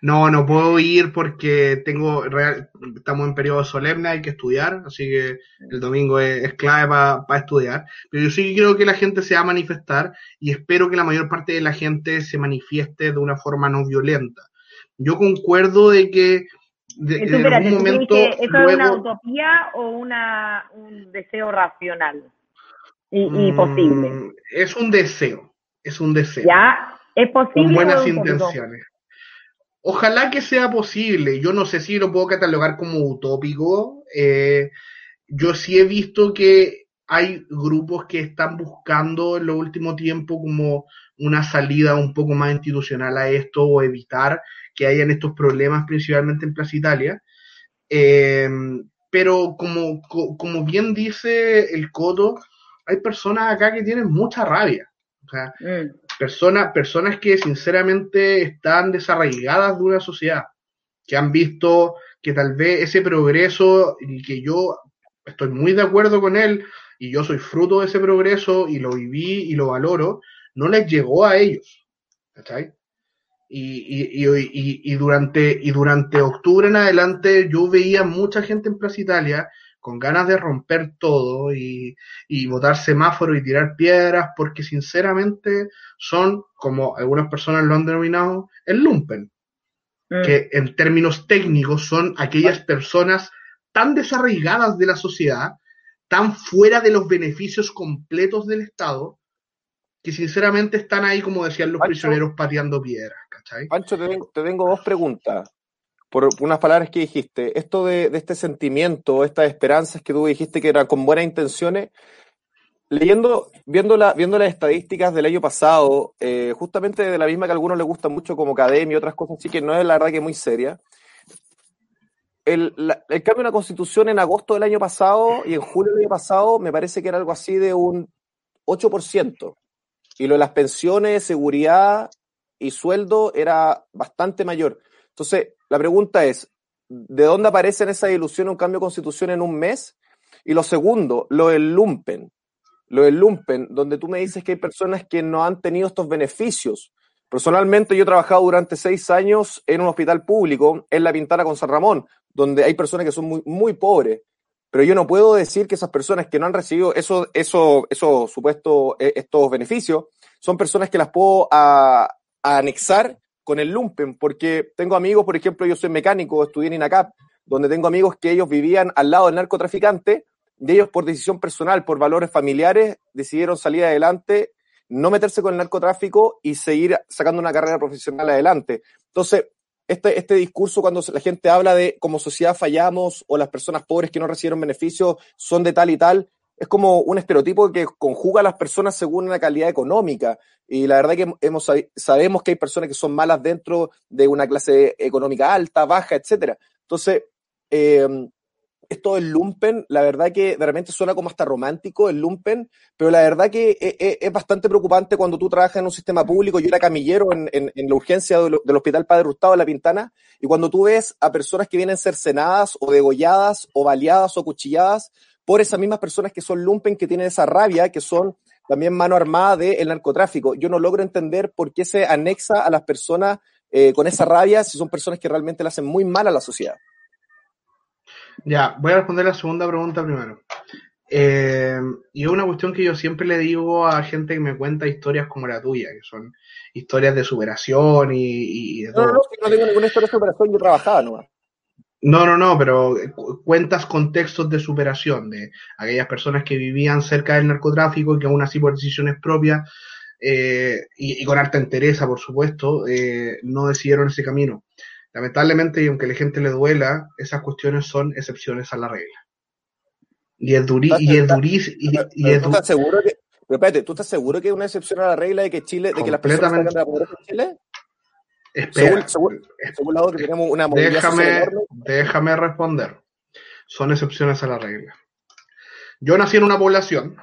Speaker 3: No, no puedo ir porque tengo real- estamos en periodo solemne, hay que estudiar, así que el domingo es, es clave para estudiar. Pero yo sí creo que la gente se va a manifestar y espero que la mayor parte de la gente se manifieste de una forma no violenta. Yo concuerdo de que de, en algún
Speaker 1: ¿tú crees
Speaker 3: momento
Speaker 1: que ¿Eso es una utopía o una, un deseo racional y, y
Speaker 3: mm,
Speaker 1: posible?
Speaker 3: es un deseo, es un deseo.
Speaker 1: ¿Ya? ¿Es posible?
Speaker 3: con buenas intenciones. Ojalá que sea posible. Yo no sé si lo puedo catalogar como utópico. Eh, yo sí he visto que hay grupos que están buscando en lo último tiempo como una salida un poco más institucional a esto o evitar que hayan estos problemas principalmente en Plaza Italia. Eh, pero como, co- como bien dice el Coto, hay personas acá que tienen mucha rabia. O sea,
Speaker 1: Mm.
Speaker 3: Personas, que sinceramente están desarraigadas de una sociedad, que han visto que tal vez ese progreso y que yo estoy muy de acuerdo con él y yo soy fruto de ese progreso y lo viví y lo valoro, no les llegó a ellos. ¿Cachai? Y, y, y, y durante, y durante octubre en adelante yo veía mucha gente en Plaza Italia con ganas de romper todo y, y botar semáforos y tirar piedras porque sinceramente son, como algunas personas lo han denominado, el lumpen,
Speaker 1: Mm.
Speaker 3: que en términos técnicos son aquellas personas tan desarraigadas de la sociedad, tan fuera de los beneficios completos del Estado, que sinceramente están ahí, como decían los
Speaker 2: Pancho.
Speaker 3: prisioneros, pateando piedras, ¿cachai?
Speaker 2: Pancho, te tengo, te tengo dos preguntas. Por unas palabras que dijiste, esto de, este sentimiento, estas esperanzas que tú dijiste que eran con buenas intenciones, leyendo, viendo, viendo las estadísticas del año pasado, eh, justamente de la misma que a algunos les gusta mucho como academia y otras cosas así, que no es la verdad que muy seria, el, el cambio de la constitución en agosto del año pasado y en julio del año pasado me parece que era algo así de un 8%. Y lo de las pensiones, seguridad y sueldo era bastante mayor. Entonces, la pregunta es, ¿de dónde aparece en esa ilusión un cambio de constitución en un mes? Y lo segundo, lo del lumpen. Lo del lumpen, donde tú me dices que hay personas que no han tenido estos beneficios. Personalmente, yo he trabajado durante seis años en un hospital público, en La Pintana con San Ramón, donde hay personas que son muy, muy pobres. Pero yo no puedo decir que esas personas que no han recibido esos eso, eso, supuesto, eh, beneficios son personas que las puedo anexar con el lumpen, porque tengo amigos, por ejemplo, yo soy mecánico, estudié en INACAP, donde tengo amigos que ellos vivían al lado del narcotraficante y ellos por decisión personal, por valores familiares, decidieron salir adelante, no meterse con el narcotráfico y seguir sacando una carrera profesional adelante. Entonces, este, este discurso cuando la gente habla de como sociedad fallamos o las personas pobres que no recibieron beneficios son de tal y tal, es como un estereotipo que conjuga a las personas según una calidad económica. Y la verdad que hemos, sabemos que hay personas que son malas dentro de una clase económica alta, baja, etcétera. Entonces, eh, esto del lumpen, la verdad que de repente suena como hasta romántico el lumpen, pero la verdad que es, es, es bastante preocupante cuando tú trabajas en un sistema público. Yo era camillero en, la urgencia del, del, Hospital Padre Hurtado de La Pintana, y cuando tú ves a personas que vienen cercenadas o degolladas o baleadas o cuchilladas por esas mismas personas que son lumpen, que tienen esa rabia, que son también mano armada del narcotráfico. Yo no logro entender por qué se anexa a las personas eh, con esa rabia si son personas que realmente le hacen muy mal a la sociedad.
Speaker 3: Ya, voy a responder la segunda pregunta primero. Eh, y es una cuestión que yo siempre le digo a gente que me cuenta historias como la tuya, que son historias de superación y, y de
Speaker 2: todo. No, no, no, no tengo ninguna historia de superación, yo trabajaba nomás.
Speaker 3: No, no, no, pero cuentas contextos de superación de aquellas personas que vivían cerca del narcotráfico y que aún así por decisiones propias eh, y, y, con alta entereza, por supuesto, eh, no decidieron ese camino. Lamentablemente, y aunque a la gente le duela, esas cuestiones son excepciones a la regla. Y es, duri y es durísimo. Y, es
Speaker 2: ¿Tú estás seguro que, pero espérate, ¿tú estás seguro que es una excepción a la regla de que Chile, de que las personas salgan de la pobreza en Chile?
Speaker 3: Espera,
Speaker 2: según, según, según lado que tenemos una
Speaker 3: déjame, déjame responder. Son excepciones a la regla. Yo nací en una población,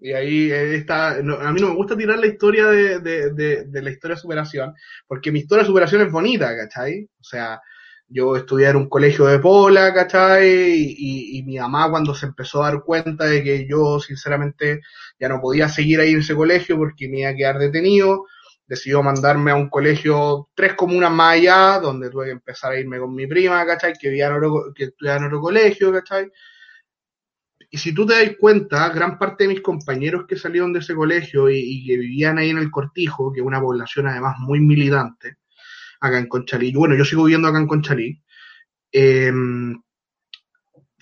Speaker 3: y ahí está. No, a mí no me gusta tirar la historia de, de, de, de, la historia de superación, porque mi historia de superación es bonita, ¿cachai? O sea, Yo estudié en un colegio de Pola, ¿cachai? Y, y, mi mamá cuando se empezó a dar cuenta de que yo sinceramente ya no podía seguir ahí en ese colegio porque me iba a quedar detenido, decidió mandarme a un colegio tres comunas más allá, donde tuve que empezar a irme con mi prima, ¿cachai? Que, vivía en otro, que estudiaba en otro colegio, ¿cachai? Y si tú te das cuenta, gran parte de mis compañeros que salieron de ese colegio y, que vivían ahí en el Cortijo, que es una población además muy militante, acá en Conchalí, bueno, yo sigo viviendo acá en Conchalí, em,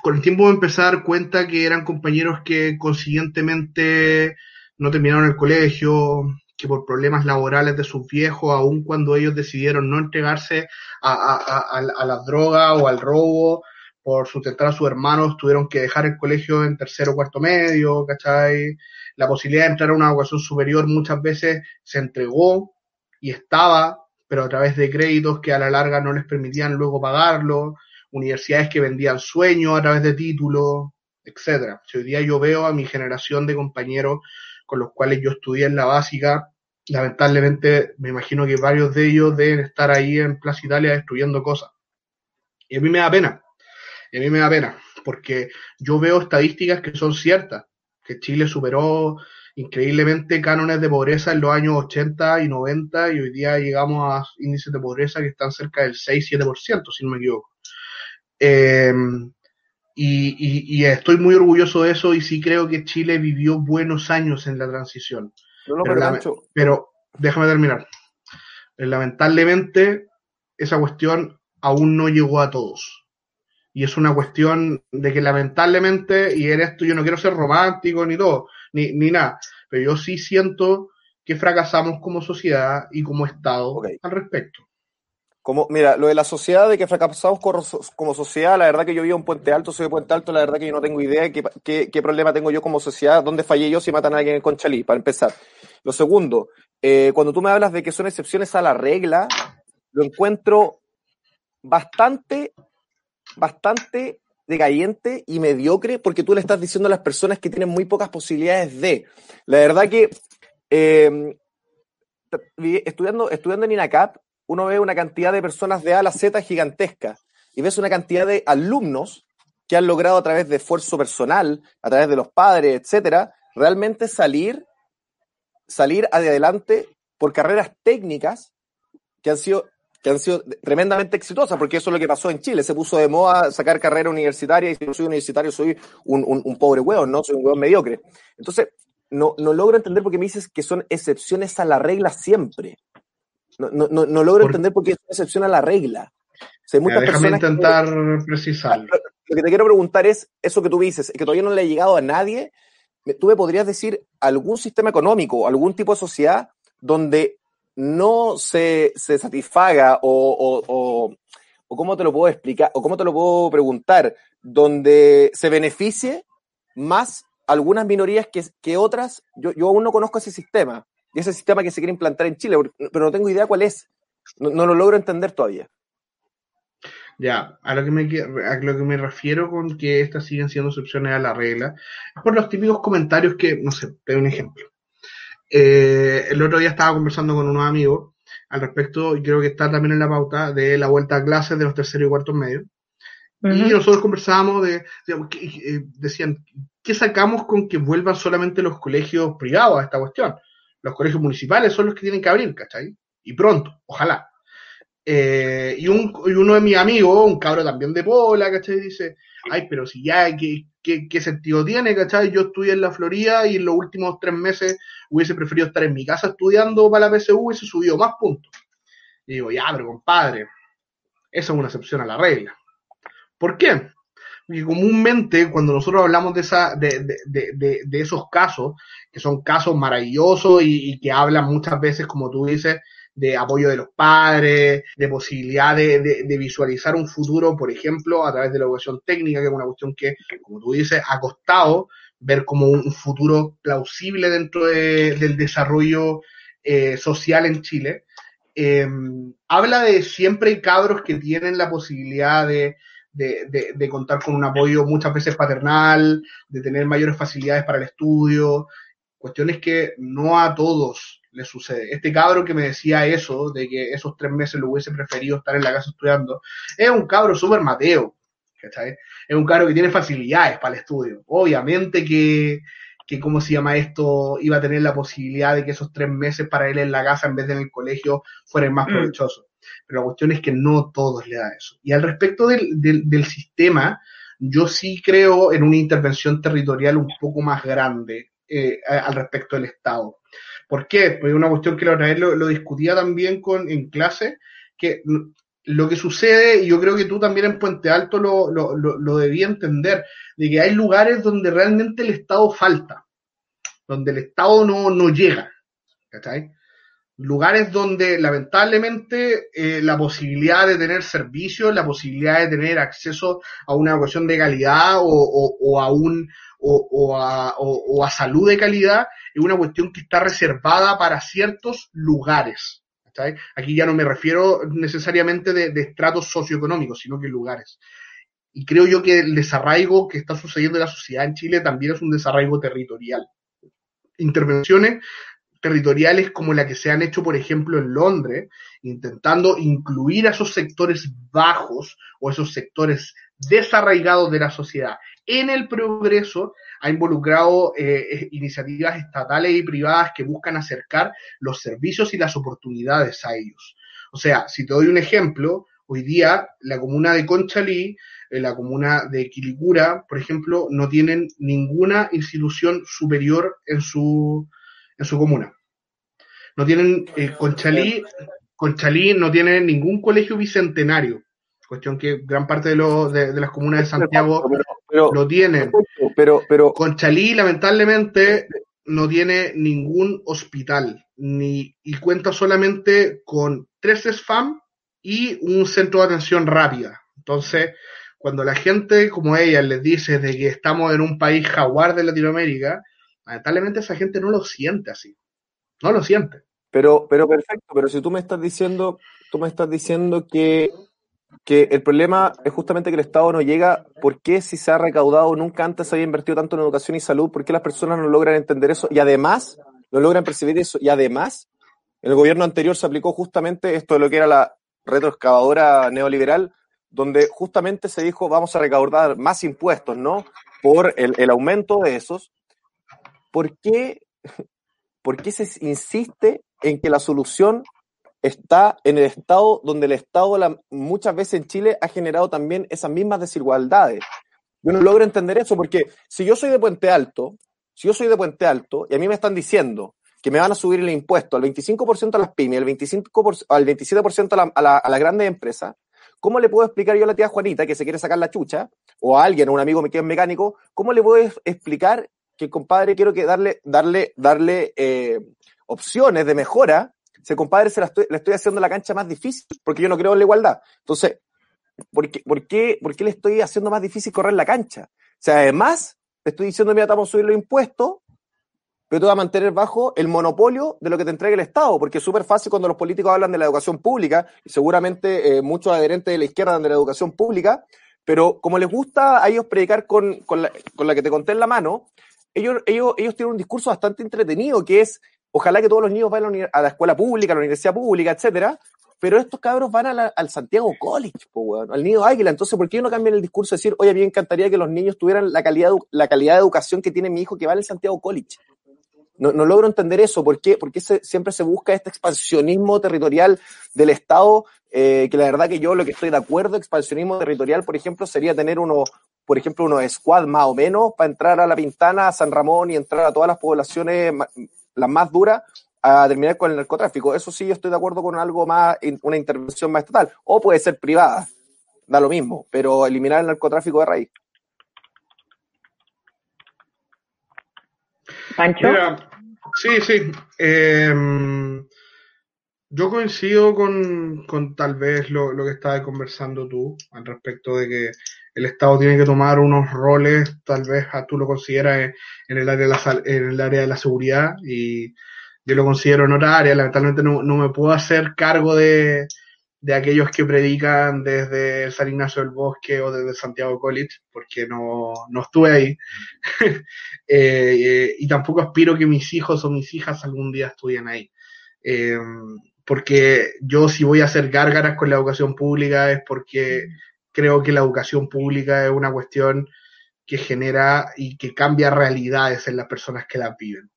Speaker 3: con el tiempo me empecé a dar cuenta que eran compañeros que consiguientemente no terminaron el colegio, que por problemas laborales de sus viejos, aun cuando ellos decidieron no entregarse a, a, a las drogas o al robo, por sustentar a sus hermanos, tuvieron que dejar el colegio en tercero o cuarto medio, ¿cachai? La posibilidad de entrar a una educación superior muchas veces se entregó y estaba, pero a través de créditos que a la larga no les permitían luego pagarlo, universidades que vendían sueños a través de títulos, etcétera. Si hoy día yo veo a mi generación de compañeros con los cuales yo estudié en la básica, lamentablemente me imagino que varios de ellos deben estar ahí en Plaza Italia destruyendo cosas. Y a mí me da pena, y a mí me da pena, porque yo veo estadísticas que son ciertas, que Chile superó increíblemente cánones de pobreza en los años 80 y 90 y hoy día llegamos a índices de pobreza que están cerca del 6-7%, si no me equivoco. Em, y, estoy muy orgulloso de eso y sí creo que Chile vivió buenos años en la transición. pero, pero déjame terminar. Lamentablemente, esa cuestión aún no llegó a todos y es una cuestión de que lamentablemente, y en esto yo no quiero ser romántico ni todo, ni, ni nada, pero yo sí siento que fracasamos como sociedad y como Estado al respecto.
Speaker 2: Como, mira, lo de la sociedad, de que fracasamos como sociedad, la verdad que yo vivo en Puente Alto, soy de Puente Alto, la verdad que yo no tengo idea de qué, qué, qué problema tengo yo como sociedad, dónde fallé yo si matan a alguien en Conchalí, para empezar. Lo segundo, eh, cuando tú me hablas de que son excepciones a la regla, lo encuentro bastante bastante decayente y mediocre porque tú le estás diciendo a las personas que tienen muy pocas posibilidades de. La verdad que eh, estudiando, estudiando en INACAP, uno ve una cantidad de personas de A a la Z gigantesca y ves una cantidad de alumnos que han logrado a través de esfuerzo personal, a través de los padres, etcétera, realmente salir, salir adelante por carreras técnicas que han sido que han sido tremendamente exitosas, porque eso es lo que pasó en Chile. Se puso de moda sacar carrera universitaria y si no soy universitario soy un, un, pobre hueón, ¿no? Soy un hueón mediocre. Entonces, no, no logro entender por qué me dices que son excepciones a la regla siempre. No, no, no, logro entender por qué es una excepción a la regla.
Speaker 3: déjame intentar precisar. Lo
Speaker 2: que te quiero preguntar es, eso que tú dices, que todavía no le ha llegado a nadie, ¿tú me podrías decir algún sistema económico, algún tipo de sociedad donde no se, se satisfaga o, o, o, cómo te lo puedo explicar o cómo te lo puedo preguntar, donde se beneficie más algunas minorías que, que otras. Yo, yo aún no conozco ese sistema y ese sistema que se quiere implantar en Chile, pero no tengo idea cuál es. No, no lo logro entender todavía.
Speaker 3: Ya, a lo, que me, a lo que me refiero con que estas siguen siendo excepciones a la regla, es por los típicos comentarios que, no sé, te doy un ejemplo. Eh, el otro día estaba conversando con unos amigos al respecto, y creo que está también en la pauta, de la vuelta a clases de los terceros y cuartos medios. Y nosotros conversábamos de, eh, decían, ¿qué sacamos con que vuelvan solamente los colegios privados a esta cuestión? Los colegios municipales son los que tienen que abrir, ¿cachai? Y pronto, ojalá. Eh, y, un, y uno de mis amigos, un cabro también de Pola, ¿cachai? Dice, ay, pero si ya, ¿qué, qué, sentido tiene, ¿cachai? Yo estudié en la Florida y en los últimos tres meses hubiese preferido estar en mi casa estudiando para la PSU y se subió más puntos. Y digo, ya, pero compadre, eso es una excepción a la regla. ¿Por qué? Porque comúnmente cuando nosotros hablamos de, esa, de, de, de, de esos casos, que son casos maravillosos y, que hablan muchas veces, como tú dices, de apoyo de los padres, de posibilidad de, de, visualizar un futuro, por ejemplo, a través de la educación técnica, que es una cuestión que, como tú dices, ha costado ver como un futuro plausible dentro del desarrollo eh, social en Chile. Em, habla de siempre hay cabros que tienen la posibilidad de, de, de, contar con un apoyo muchas veces paternal, de tener mayores facilidades para el estudio, cuestiones que no a todos le sucede. Este cabro que me decía eso, de que esos tres meses lo hubiese preferido estar en la casa estudiando, es un cabro súper mateo, ¿cachai? Es un cabro que tiene facilidades para el estudio. Obviamente que, que, ¿cómo se llama esto? Iba a tener la posibilidad de que esos tres meses para él en la casa en vez de en el colegio fueran más mm. provechosos. Pero la cuestión es que no todos le da eso. Y al respecto del, del sistema, yo sí creo en una intervención territorial un poco más grande eh, al respecto del Estado. ¿Por qué? Pues una cuestión que la otra vez lo, discutía también con, en clase, que lo que sucede, y yo creo que tú también en Puente Alto lo, lo, lo, debías entender, de que hay lugares donde realmente el Estado falta, donde el Estado no, no llega. ¿cachai? Lugares donde lamentablemente eh, la posibilidad de tener servicios, la posibilidad de tener acceso a una educación de calidad o, o a un, o, a, o, a, salud de calidad es una cuestión que está reservada para ciertos lugares. Aquí ya no me refiero necesariamente de estratos socioeconómicos, sino que lugares. Y creo yo que el desarraigo que está sucediendo en la sociedad en Chile también es un desarraigo territorial. Intervenciones territoriales como la que se han hecho, por ejemplo, en Londres, intentando incluir a esos sectores bajos o esos sectores desarraigados de la sociedad en el progreso ha involucrado eh, eh, iniciativas estatales y privadas que buscan acercar los servicios y las oportunidades a ellos. O sea, si te doy un ejemplo, hoy día la comuna de Conchalí, eh, la comuna de Quilicura, por ejemplo, no tienen ninguna institución superior en su, en su comuna. No tienen, Conchalí, Conchalí no tiene ningún colegio bicentenario cuestión que gran parte de, de, las comunas de Santiago lo tienen.
Speaker 2: Pero, pero,
Speaker 3: Conchalí, lamentablemente, no tiene ningún hospital, ni, y cuenta solamente con tres SFAM y un centro de atención rápida. Entonces, cuando la gente como ella les dice de que estamos en un país jaguar de Latinoamérica, lamentablemente esa gente no lo siente así. No lo siente.
Speaker 2: Pero, pero perfecto, pero si tú me estás diciendo, tú me estás diciendo que que el problema es justamente que el Estado no llega, ¿por qué si se ha recaudado nunca antes se había invertido tanto en educación y salud? ¿Por qué las personas no logran entender eso? Y además, no logran percibir eso. Y además, en el gobierno anterior se aplicó justamente esto de lo que era la retroexcavadora neoliberal, donde justamente se dijo vamos a recaudar más impuestos, ¿no? Por el, el aumento de esos. ¿Por qué, ¿Por qué se insiste en que la solución está en el Estado donde el Estado muchas veces en Chile ha generado también esas mismas desigualdades. Yo no logro entender eso porque si yo soy de Puente Alto, si yo soy de Puente Alto y a mí me están diciendo que me van a subir el impuesto al 25% a las pymes, al 25%, al 27% a, a, la, a las grandes empresas, ¿cómo le puedo explicar yo a la tía Juanita que se quiere sacar la chucha, o a alguien, a un amigo que es mecánico, cómo le puedo explicar que, compadre, quiero que darle, darle, darle eh, opciones de mejora ese compadre, se la estoy, le estoy haciendo la cancha más difícil, porque yo no creo en la igualdad. Entonces, ¿por qué, por qué, por qué le estoy haciendo más difícil correr la cancha? O sea, además, le estoy diciendo, mira, estamos a subir los impuestos, pero tú vas a mantener bajo el monopolio de lo que te entrega el Estado, porque es súper fácil cuando los políticos hablan de la educación pública, y seguramente eh, muchos adherentes de la izquierda hablan de la educación pública, pero como les gusta a ellos predicar con, con, la, con la que te conté en la mano, ellos, ellos, ellos tienen un discurso bastante entretenido, que es, Ojalá que todos los niños vayan a la escuela pública, a la universidad pública, etcétera, pero estos cabros van al Santiago College, al Nido Águila. Entonces, ¿por qué no cambian el discurso y decir, oye, a mí me encantaría que los niños tuvieran la calidad, la calidad de educación que tiene mi hijo que va al Santiago College? No, logro entender eso. ¿Por qué, Porque siempre se busca este expansionismo territorial del Estado? Eh, que la verdad que yo lo que estoy de acuerdo, expansionismo territorial, por ejemplo, sería tener uno, por ejemplo, unos squad más o menos para entrar a La Pintana, a San Ramón y entrar a todas las poblaciones las más duras, a terminar con el narcotráfico. Eso sí, yo estoy de acuerdo con algo más, una intervención más estatal. O puede ser privada, da lo mismo, pero eliminar el narcotráfico de raíz.
Speaker 3: Pancho. sí, sí. Em, yo coincido con, tal vez lo, que estabas conversando tú al respecto de que el Estado tiene que tomar unos roles, tal vez ah, tú lo consideras en el área de la, en el área de la seguridad y yo lo considero en otra área, lamentablemente no, me puedo hacer cargo de, de aquellos que predican desde San Ignacio del Bosque o desde Santiago College, porque no, no estuve ahí. Eh, y tampoco aspiro que mis hijos o mis hijas algún día estudien ahí. Eh, porque yo si voy a hacer gárgaras con la educación pública es porque creo que la educación pública es una cuestión que genera y que cambia realidades en las personas que la viven.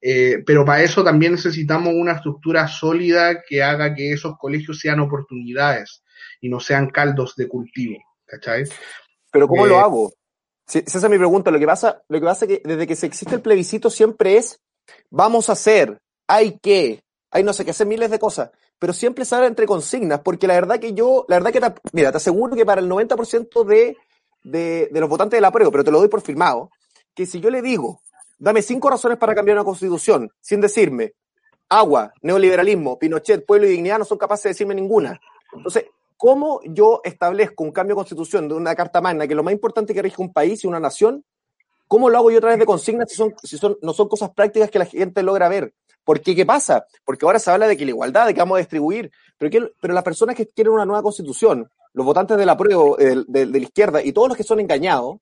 Speaker 3: Eh, pero para eso también necesitamos una estructura sólida que haga que esos colegios sean oportunidades y no sean caldos de cultivo. ¿Cachai?
Speaker 2: Pero ¿cómo lo eh, hago? Esa es mi pregunta. Lo que pasa, lo que pasa es que desde que se existe el plebiscito siempre es vamos a hacer, hay que, hay no sé qué hacer miles de cosas, pero siempre se habla entre consignas, porque la verdad que yo, la verdad que, mira, te aseguro que para el 90% de, de, de los votantes de la prueba, pero te lo doy por firmado, que si yo le digo Dame cinco razones para cambiar una constitución, sin decirme agua, neoliberalismo, Pinochet, pueblo y dignidad, no son capaces de decirme ninguna. Entonces, ¿cómo yo establezco un cambio de constitución de una carta magna, que es lo más importante que rige un país y una nación? ¿Cómo lo hago yo a través de consignas si, son, si son, no son cosas prácticas que la gente logra ver? Porque, ¿qué pasa? Porque ahora se habla de que la igualdad, de que vamos a distribuir, pero, pero las personas que quieren una nueva constitución, los votantes de la prueba, de, de la izquierda y todos los que son engañados,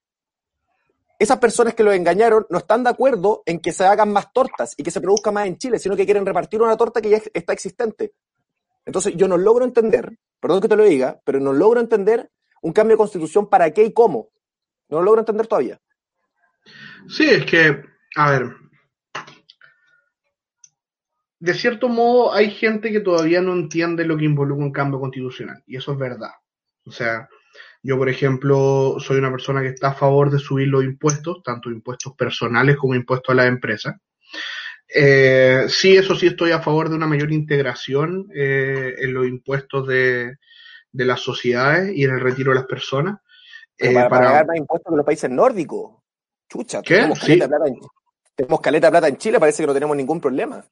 Speaker 2: esas personas que lo engañaron no están de acuerdo en que se hagan más tortas y que se produzca más en Chile, sino que quieren repartir una torta que ya está existente. Entonces, yo no logro entender, perdón que te lo diga, pero no logro entender un cambio de constitución para qué y cómo. No lo logro entender todavía.
Speaker 3: Sí, es que, a ver, de cierto modo hay gente que todavía no entiende lo que involucra un cambio constitucional, y eso es verdad. O sea, yo, por ejemplo, soy una persona que está a favor de subir los impuestos, tanto impuestos personales como impuestos a las empresas. Eh, sí, eso sí, estoy a favor de una mayor integración eh, en los impuestos de, las sociedades y en el retiro de las personas.
Speaker 2: Eh, para, pagar más impuestos que los países nórdicos. Chucha, Tenemos, caleta plata en, tenemos caleta plata en Chile, parece que no tenemos ningún problema.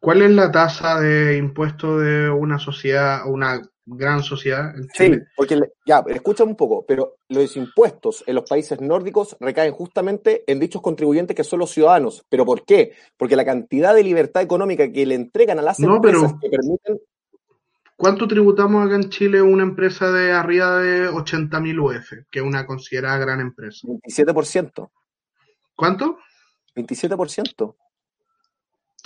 Speaker 3: ¿Cuál es la tasa de impuestos de una sociedad, una gran sociedad en Chile.
Speaker 2: Sí, porque ya, escucha un poco, pero los impuestos en los países nórdicos recaen justamente en dichos contribuyentes que son los ciudadanos. ¿Pero por qué? Porque la cantidad de libertad económica que le entregan a las empresas que permiten.
Speaker 3: ¿Cuánto tributamos acá en Chile una empresa de arriba de 80.000 UF, que es una considerada gran empresa?
Speaker 2: 27%.
Speaker 3: ¿Cuánto?
Speaker 2: 27%.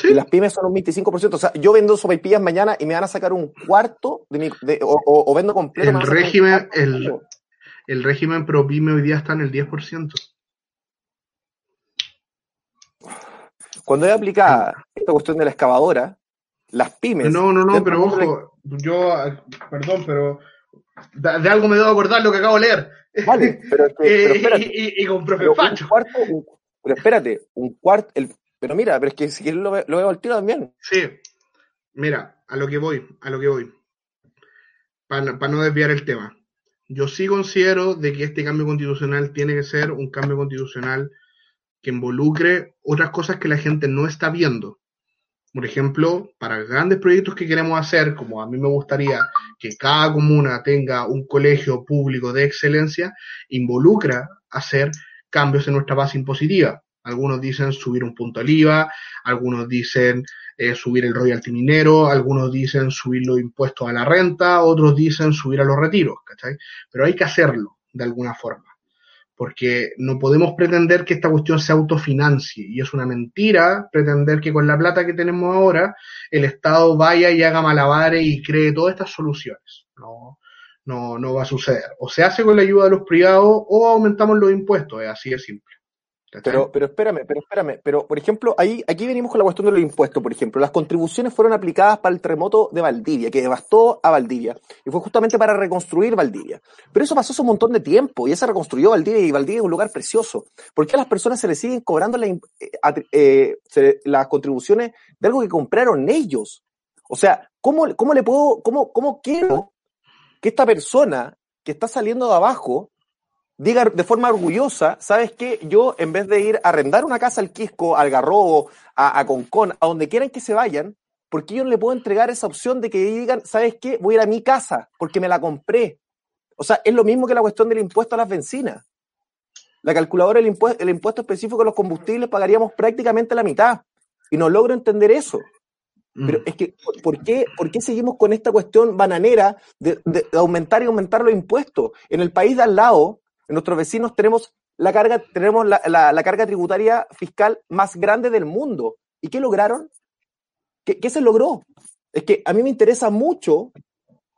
Speaker 2: Y las pymes son un 25%. O sea, yo vendo sopaipillas mañana y me van a sacar un cuarto de mi, o, vendo completo.
Speaker 3: El régimen, el, el régimen pro pyme hoy día está en el 10%.
Speaker 2: Cuando he aplicado esta cuestión de la excavadora, las pymes.
Speaker 3: No, no, no, pero ojo, yo, perdón, pero de, algo me debo acordar lo que acabo de leer.
Speaker 2: Vale, pero,
Speaker 3: espérate. y, con profe Pacho.
Speaker 2: pero espérate, un cuarto, el, pero mira, pero es que si lo, lo veo al tiro también.
Speaker 3: Sí, mira, a lo que voy, a lo que voy. Para, no desviar el tema. Yo sí considero de que este cambio constitucional tiene que ser un cambio constitucional que involucre otras cosas que la gente no está viendo. Por ejemplo, para grandes proyectos que queremos hacer, como a mí me gustaría que cada comuna tenga un colegio público de excelencia, involucra hacer cambios en nuestra base impositiva. Algunos dicen subir un punto al IVA, algunos dicen eh, subir el royalty minero, algunos dicen subir los impuestos a la renta, otros dicen subir a los retiros, ¿cachai? Pero hay que hacerlo de alguna forma, porque no podemos pretender que esta cuestión se autofinancie y es una mentira pretender que con la plata que tenemos ahora el Estado vaya y haga malabares y cree todas estas soluciones. No, no, no va a suceder. O se hace con la ayuda de los privados o aumentamos los impuestos, es así de simple.
Speaker 2: Pero, pero espérame, pero espérame, pero por ejemplo, ahí, aquí venimos con la cuestión de los impuestos, por ejemplo. Las contribuciones fueron aplicadas para el terremoto de Valdivia, que devastó a Valdivia, y fue justamente para reconstruir Valdivia. Pero eso pasó hace un montón de tiempo, y ya se reconstruyó Valdivia, y Valdivia es un lugar precioso. ¿Por qué a las personas se les siguen cobrando eh, eh, las contribuciones de algo que compraron ellos? O sea, ¿cómo, cómo le puedo, cómo, cómo quiero que esta persona que está saliendo de abajo diga de forma orgullosa, ¿sabes qué? Yo, en vez de ir a arrendar una casa al Quisco, al Garrobo, a, a Concón, a donde quieran que se vayan, ¿por qué yo no le puedo entregar esa opción de que digan, ¿sabes qué? Voy a ir a mi casa porque me la compré. O sea, es lo mismo que la cuestión del impuesto a las bencinas. La calculadora del impuesto, el impuesto específico de los combustibles pagaríamos prácticamente la mitad. Y no logro entender eso. Pero mm. es que, ¿por qué, ¿por qué seguimos con esta cuestión bananera de, aumentar y aumentar los impuestos? En el país de al lado, nuestros vecinos, tenemos la carga, tenemos la, la, carga tributaria fiscal más grande del mundo. ¿Y qué lograron? ¿Qué, ¿Qué se logró? Es que a mí me interesa mucho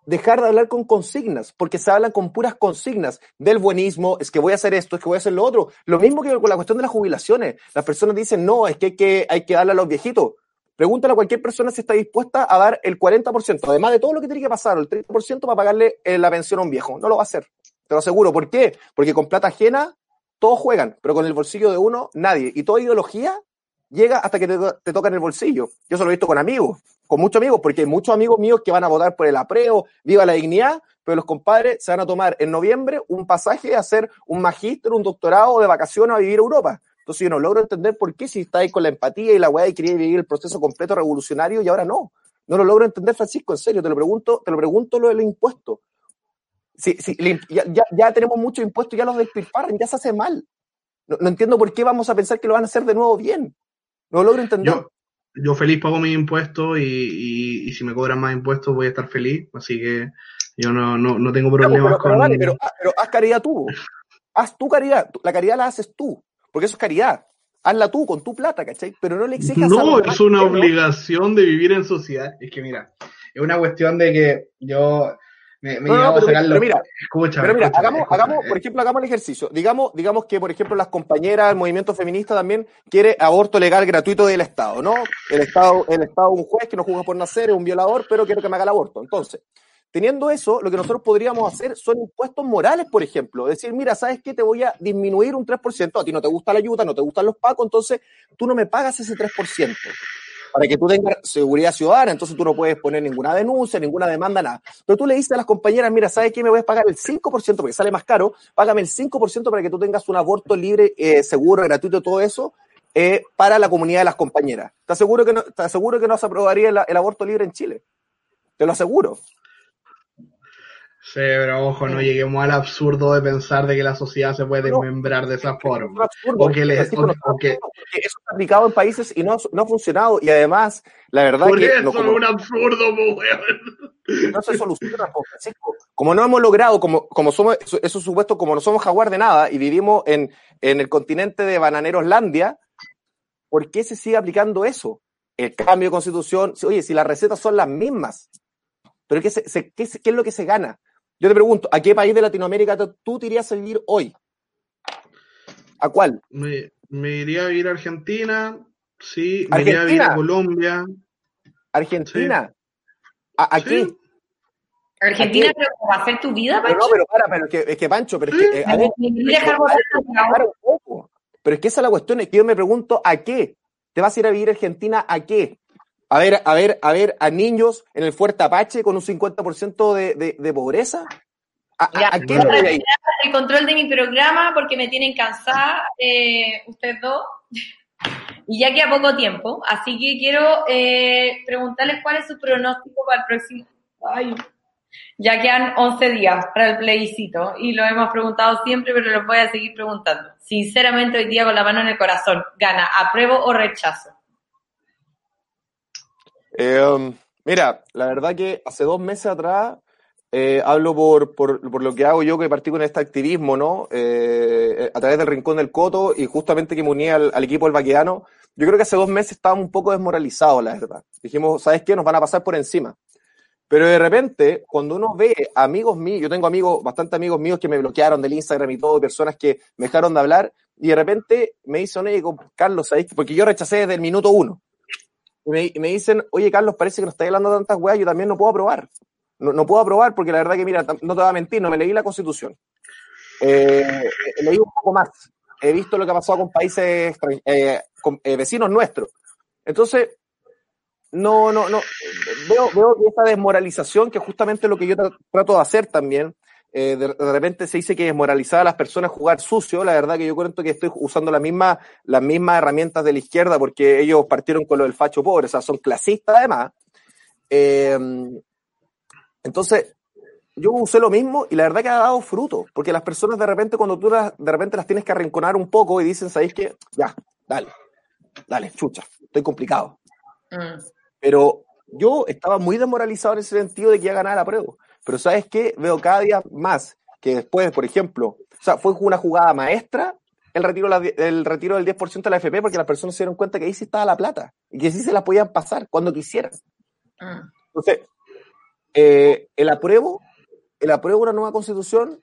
Speaker 2: dejar de hablar con consignas, porque se hablan con puras consignas del buenismo, es que voy a hacer esto, es que voy a hacer lo otro. Lo mismo que con la cuestión de las jubilaciones. Las personas dicen, no, es que hay que, hay que darle a los viejitos. Pregúntale a cualquier persona si está dispuesta a dar el 40%, además de todo lo que tiene que pasar, el 30% para pagarle eh, la pensión a un viejo. No lo va a hacer. Te lo aseguro. ¿Por qué? Porque con plata ajena todos juegan, pero con el bolsillo de uno nadie. Y toda ideología llega hasta que te, toca en el bolsillo. Yo se lo he visto con amigos, con muchos amigos, porque hay muchos amigos míos que van a votar por el apruebo, viva la dignidad, pero los compadres se van a tomar en noviembre un pasaje a hacer un magíster, un doctorado de vacaciones a vivir Europa. Entonces yo no logro entender por qué si estáis con la empatía y la weá y quería vivir el proceso completo revolucionario y ahora no. No lo logro entender, Francisco, en serio, te lo pregunto, te lo pregunto lo de los impuestos. Si, ya, ya, tenemos muchos impuestos, ya los despilfarran, ya se hace mal. No, entiendo por qué vamos a pensar que lo van a hacer de nuevo bien. No lo logro entender.
Speaker 3: Yo, feliz pago mis impuestos y, y, si me cobran más impuestos voy a estar feliz, así que yo no, no, no tengo problemas
Speaker 2: con... pero, pero haz caridad tú. Haz tu caridad. La caridad la haces tú porque eso es caridad. Hazla tú con tu plata, ¿cachai? Pero no le exijas
Speaker 3: No, es una obligación de vivir en sociedad. Es que mira, es una cuestión de que yo me, me
Speaker 2: no, pero, pero, mira, pero mira, hagamos, hagamos, por ejemplo, hagamos el ejercicio. Digamos, digamos que, por ejemplo, las compañeras del movimiento feminista también quiere aborto legal gratuito del Estado, ¿no? El Estado, el Estado, un juez que no juzga por nacer, es un violador, pero quiero que me haga el aborto. Entonces, Teniendo eso, lo que nosotros podríamos hacer son impuestos morales, por ejemplo. Decir, mira, ¿sabes qué? Te voy a disminuir un 3%. A ti no te gusta la ayuda, no te gustan los pagos, entonces tú no me pagas ese 3%. Para que tú tengas seguridad ciudadana, entonces tú no puedes poner ninguna denuncia, ninguna demanda, nada. Pero tú le dices a las compañeras, mira, ¿sabes qué? Me voy a pagar el 5% porque sale más caro, págame el 5% para que tú tengas un aborto libre, eh, seguro, gratuito, todo eso, eh, para la comunidad de las compañeras. ¿Te aseguro que no, te aseguro que no se aprobaría el aborto libre en Chile? Te lo aseguro.
Speaker 3: Sí, pero ojo, no lleguemos al absurdo de pensar de que la sociedad se puede desmembrar de esa forma. Porque,
Speaker 2: eso está aplicado en países y no, ha funcionado. Y además, la verdad
Speaker 3: que.
Speaker 2: Eso
Speaker 3: no, como, es un absurdo,
Speaker 2: No se soluciona, Francisco. Como no hemos logrado, como, como somos, eso supuesto, como no somos jaguar de nada y vivimos en, en el continente de Bananeroslandia, ¿por qué se sigue aplicando eso? El cambio de constitución. Oye, si las recetas son las mismas, pero ¿qué, se, qué, qué es lo que se gana? Yo te pregunto, ¿a qué país de Latinoamérica tú te irías a vivir hoy? ¿A cuál?
Speaker 3: Me, iría a vivir a Argentina, sí, me iría a vivir a Colombia.
Speaker 2: ¿Argentina? ¿A, qué?
Speaker 1: ¿Argentina pero va a hacer tu vida, Pancho?
Speaker 2: no, pero para, pero es que, es que Pancho, pero es que... Eh, a ver, pero es que esa es la cuestión, es que yo me pregunto, ¿a qué? ¿Te vas a ir a vivir a Argentina a qué? A ver, a ver, a ver, a niños en el Fuerte Apache con un 50% de, de, de pobreza.
Speaker 1: ¿A, qué El control de mi programa porque me tienen cansada eh, ustedes dos. Y ya queda poco tiempo, así que quiero eh, preguntarles cuál es su pronóstico para el próximo. Ay, ya quedan 11 días para el plebiscito y lo hemos preguntado siempre, pero lo voy a seguir preguntando. Sinceramente, hoy día con la mano en el corazón, ¿gana apruebo o rechazo?
Speaker 2: Eh, mira, la verdad que hace dos meses atrás eh, hablo por, por, lo que hago yo, que partí con este activismo, ¿no? Eh, a través del Rincón del Coto y justamente que me uní al, equipo del Vaqueano. Yo creo que hace dos meses estábamos un poco desmoralizados, la verdad. Dijimos, ¿sabes qué? Nos van a pasar por encima. Pero de repente, cuando uno ve amigos míos, yo tengo amigos, bastante amigos míos que me bloquearon del Instagram y todo, personas que me dejaron de hablar, y de repente me dicen, oye, Carlos, ¿sabes? Porque yo rechacé desde el minuto uno y me, dicen, oye Carlos, parece que no estáis hablando tantas weas, yo también no puedo aprobar. No, no, puedo aprobar porque la verdad que, mira, no te voy a mentir, no me leí la constitución. Eh, leí un poco más. He visto lo que ha pasado con países eh, con, eh, vecinos nuestros. Entonces, no, no, no. Veo, veo esta desmoralización, que es justamente lo que yo trato de hacer también, eh, de, repente se dice que desmoralizar a las personas jugar sucio, la verdad que yo cuento que estoy usando la misma, las mismas herramientas de la izquierda porque ellos partieron con lo del facho pobre, o sea, son clasistas además. Eh, entonces, yo usé lo mismo y la verdad que ha dado fruto, porque las personas de repente cuando tú las, de repente las tienes que arrinconar un poco y dicen, ¿sabéis qué? Ya, dale, dale, chucha, estoy complicado. Mm. Pero yo estaba muy desmoralizado en ese sentido de que iba a ganar la prueba. Pero ¿sabes qué? Veo cada día más que después, por ejemplo, o sea, fue una jugada maestra el retiro, el retiro del 10% de la FP porque las personas se dieron cuenta que ahí sí estaba la plata y que sí se la podían pasar cuando quisieran. Ah. Entonces, eh, el apruebo, el apruebo una nueva constitución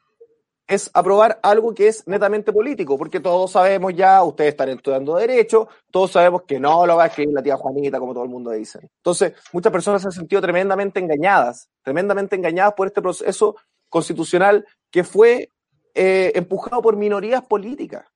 Speaker 2: es aprobar algo que es netamente político, porque todos sabemos ya, ustedes están estudiando derecho, todos sabemos que no lo va a escribir la tía Juanita, como todo el mundo dice. Entonces, muchas personas se han sentido tremendamente engañadas, tremendamente engañadas por este proceso constitucional que fue eh, empujado por minorías políticas.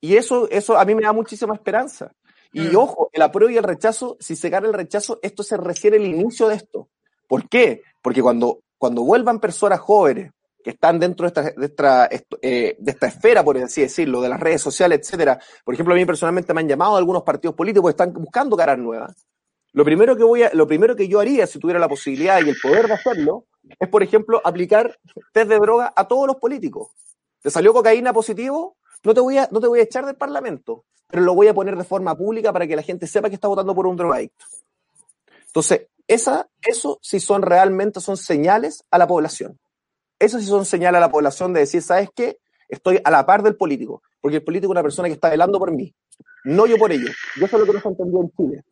Speaker 2: Y eso, eso a mí me da muchísima esperanza. Y ojo, el apruebo y el rechazo, si se gana el rechazo, esto se refiere el inicio de esto. ¿Por qué? Porque cuando, cuando vuelvan personas jóvenes que están dentro de esta, de esta, eh, de esta esfera, por así decirlo, de las redes sociales, etcétera. Por ejemplo, a mí personalmente me han llamado algunos partidos políticos que están buscando caras nuevas. Lo primero que voy a, lo primero que yo haría si tuviera la posibilidad y el poder de hacerlo es, por ejemplo, aplicar test de droga a todos los políticos. ¿Te salió cocaína positivo? No te voy a, no te voy a echar del Parlamento, pero lo voy a poner de forma pública para que la gente sepa que está votando por un drogadicto. Entonces, esa, eso sí son realmente son señales a la población. Eso sí son señales a la población de decir, ¿sabes qué? Estoy a la par del político, porque el político es una persona que está velando por mí, no yo por ellos. Y eso es lo que nos entendió en Chile.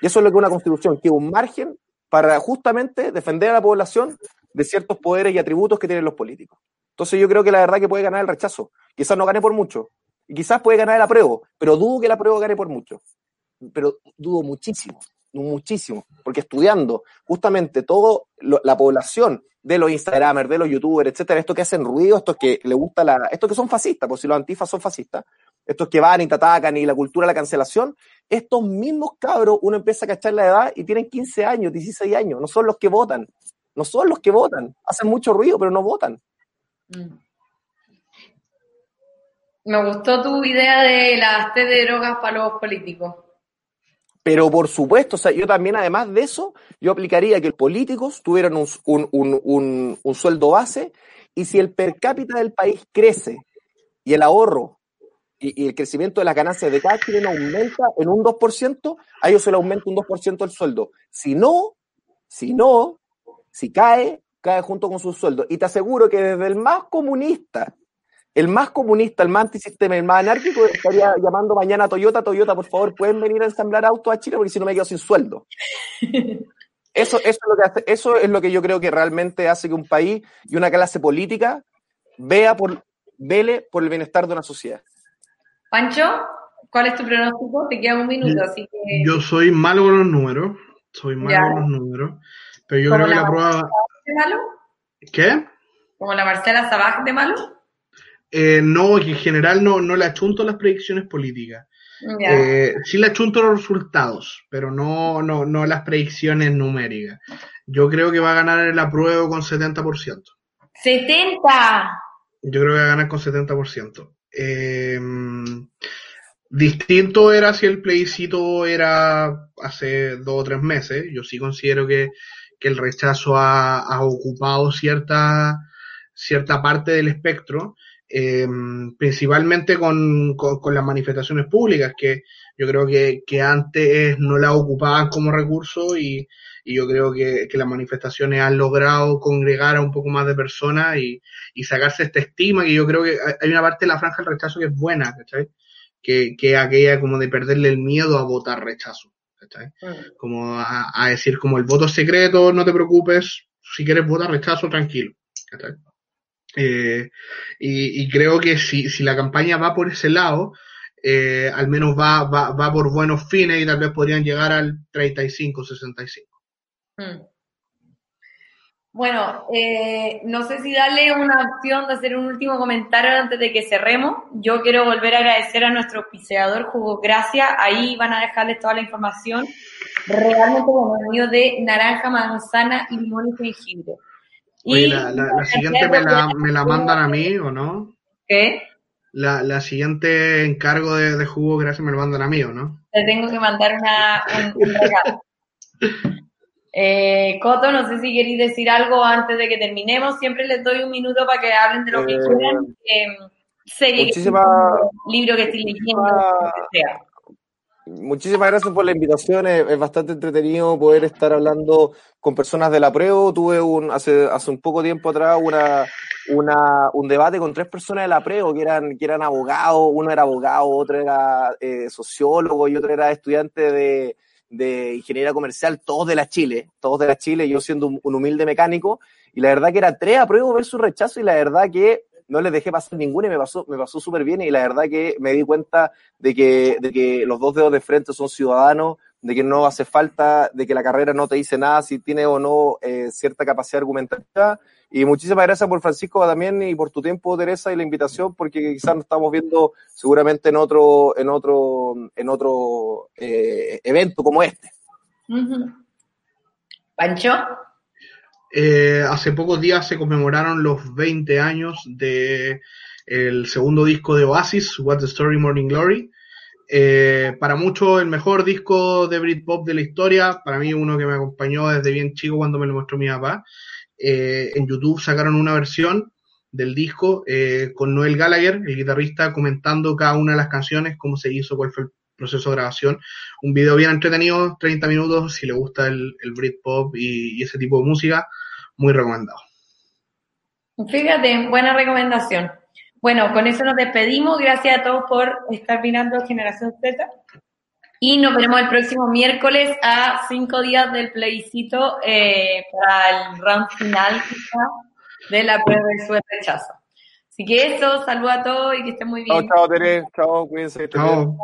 Speaker 2: Y eso es lo que una constitución, que un margen para justamente defender a la población de ciertos poderes y atributos que tienen los políticos. Entonces yo creo que la verdad que puede ganar el rechazo. Quizás no gane por mucho. Y quizás puede ganar el apruebo, pero dudo que el apruebo gane por mucho. Pero dudo muchísimo, muchísimo. Porque estudiando justamente toda la población de los Instagramers, de los YouTubers, etcétera, estos que hacen ruido, estos que le gusta la, estos que son fascistas, por si los antifas son fascistas, estos que van y te atacan y la cultura la cancelación, estos mismos cabros, uno empieza a cachar la edad y tienen 15 años, 16 años, no son los que votan, no son los que votan, hacen mucho ruido, pero no votan. Mm.
Speaker 1: Me gustó tu idea de las T de drogas para los políticos.
Speaker 2: Pero por supuesto, o sea, yo también, además de eso, yo aplicaría que los políticos tuvieran un, un, un, sueldo base y si el per cápita del país crece y el ahorro y, el crecimiento de las ganancias de cada chileno aumenta en un 2%, a ellos se le aumenta un 2% el sueldo. Si no, si no, si cae, cae junto con su sueldo. Y te aseguro que desde el más comunista el más comunista, el más antisistema, el más anárquico estaría llamando mañana a Toyota, Toyota, por favor, pueden venir a ensamblar autos a Chile porque si no me quedo sin sueldo. Eso, eso, es lo que hace, eso es lo que yo creo que realmente hace que un país y una clase política vea por, vele por el bienestar de una sociedad.
Speaker 1: Pancho, ¿cuál es tu pronóstico? Te queda un minuto, así que...
Speaker 3: Yo soy malo con los números, soy malo con los números, pero yo creo que la, prueba...
Speaker 1: de malo?
Speaker 3: ¿Qué?
Speaker 1: ¿Como la Marcela Sabaj de malo?
Speaker 3: Eh, no, en general no, no le achunto las predicciones políticas. Eh, sí le achunto los resultados, pero no, no, no las predicciones numéricas. Yo creo que va a ganar el apruebo con 70%.
Speaker 1: ¡70!
Speaker 3: Yo creo que va a ganar con 70%. Eh, distinto era si el plebiscito era hace dos o tres meses. Yo sí considero que, que el rechazo ha, ha ocupado cierta, cierta parte del espectro eh, principalmente con, con, las manifestaciones públicas, que yo creo que, que antes no la ocupaban como recurso y, y yo creo que, que, las manifestaciones han logrado congregar a un poco más de personas y, y, sacarse esta estima, que yo creo que hay una parte de la franja del rechazo que es buena, ¿cachai? Que, que aquella como de perderle el miedo a votar rechazo, ¿cachai? Como a, a, decir como el voto secreto, no te preocupes, si quieres votar rechazo, tranquilo, ¿cachai? Eh, y, creo que si, si, la campaña va por ese lado, eh, al menos va, va, va, por buenos fines y tal vez podrían llegar al 35-65. Hmm.
Speaker 1: Bueno, eh, no sé si darle una opción de hacer un último comentario antes de que cerremos. Yo quiero volver a agradecer a nuestro auspiciador Jugo Gracia. Ahí van a dejarles toda la información. Realmente bueno, de naranja, manzana y limón y jengibre.
Speaker 3: Oye, la, la, siguiente me la, me la, mandan a mí, ¿o no?
Speaker 1: ¿Qué?
Speaker 3: La, la siguiente encargo de, de, jugo, gracias, me lo mandan a mí, ¿o no?
Speaker 1: Te tengo que mandar una, un, regalo. eh, Coto, no sé si queréis decir algo antes de que terminemos. Siempre les doy un minuto para que hablen de lo que eh, quieran. Eh, serie,
Speaker 2: muchísima,
Speaker 1: libro que estoy leyendo,
Speaker 2: muchísima. Muchísimas gracias por la invitación. Es, bastante entretenido poder estar hablando con personas de la prueba. Tuve un, hace, hace un poco tiempo atrás una, una, un debate con tres personas de la PREO que eran, que eran abogados, uno era abogado, otro era eh, sociólogo y otro era estudiante de, de, ingeniería comercial, todos de la Chile, todos de la Chile, yo siendo un, humilde mecánico, y la verdad que era tres apruebo ver su rechazo y la verdad que no les dejé pasar ninguna y me pasó, me pasó súper bien y la verdad que me di cuenta de que, de que los dos dedos de frente son ciudadanos, de que no hace falta, de que la carrera no te dice nada si tiene o no eh, cierta capacidad argumentativa. Y muchísimas gracias por Francisco también y por tu tiempo, Teresa, y la invitación, porque quizás nos estamos viendo seguramente en otro, en otro, en otro eh, evento como este.
Speaker 1: Pancho.
Speaker 3: Eh, hace pocos días se conmemoraron los 20 años de el segundo disco de Oasis, What's the Story Morning Glory. Eh, para muchos el mejor disco de Britpop de la historia, para mí uno que me acompañó desde bien chico cuando me lo mostró mi papá. Eh, en YouTube sacaron una versión del disco eh, con Noel Gallagher, el guitarrista, comentando cada una de las canciones, cómo se hizo, cuál fue el proceso de grabación. Un video bien entretenido, 30 minutos, si le gusta el, Britpop y ese tipo de música, muy recomendado.
Speaker 1: Fíjate, buena recomendación. Bueno, con eso nos despedimos. Gracias a todos por estar mirando Generación Z. Y nos veremos el próximo miércoles a cinco días del plebiscito eh, para el round final de la prueba de su rechazo. Así que eso, saludos a todos y que estén muy bien.
Speaker 2: Chao, chao, Tere. Chao, cuídense.
Speaker 3: Chao.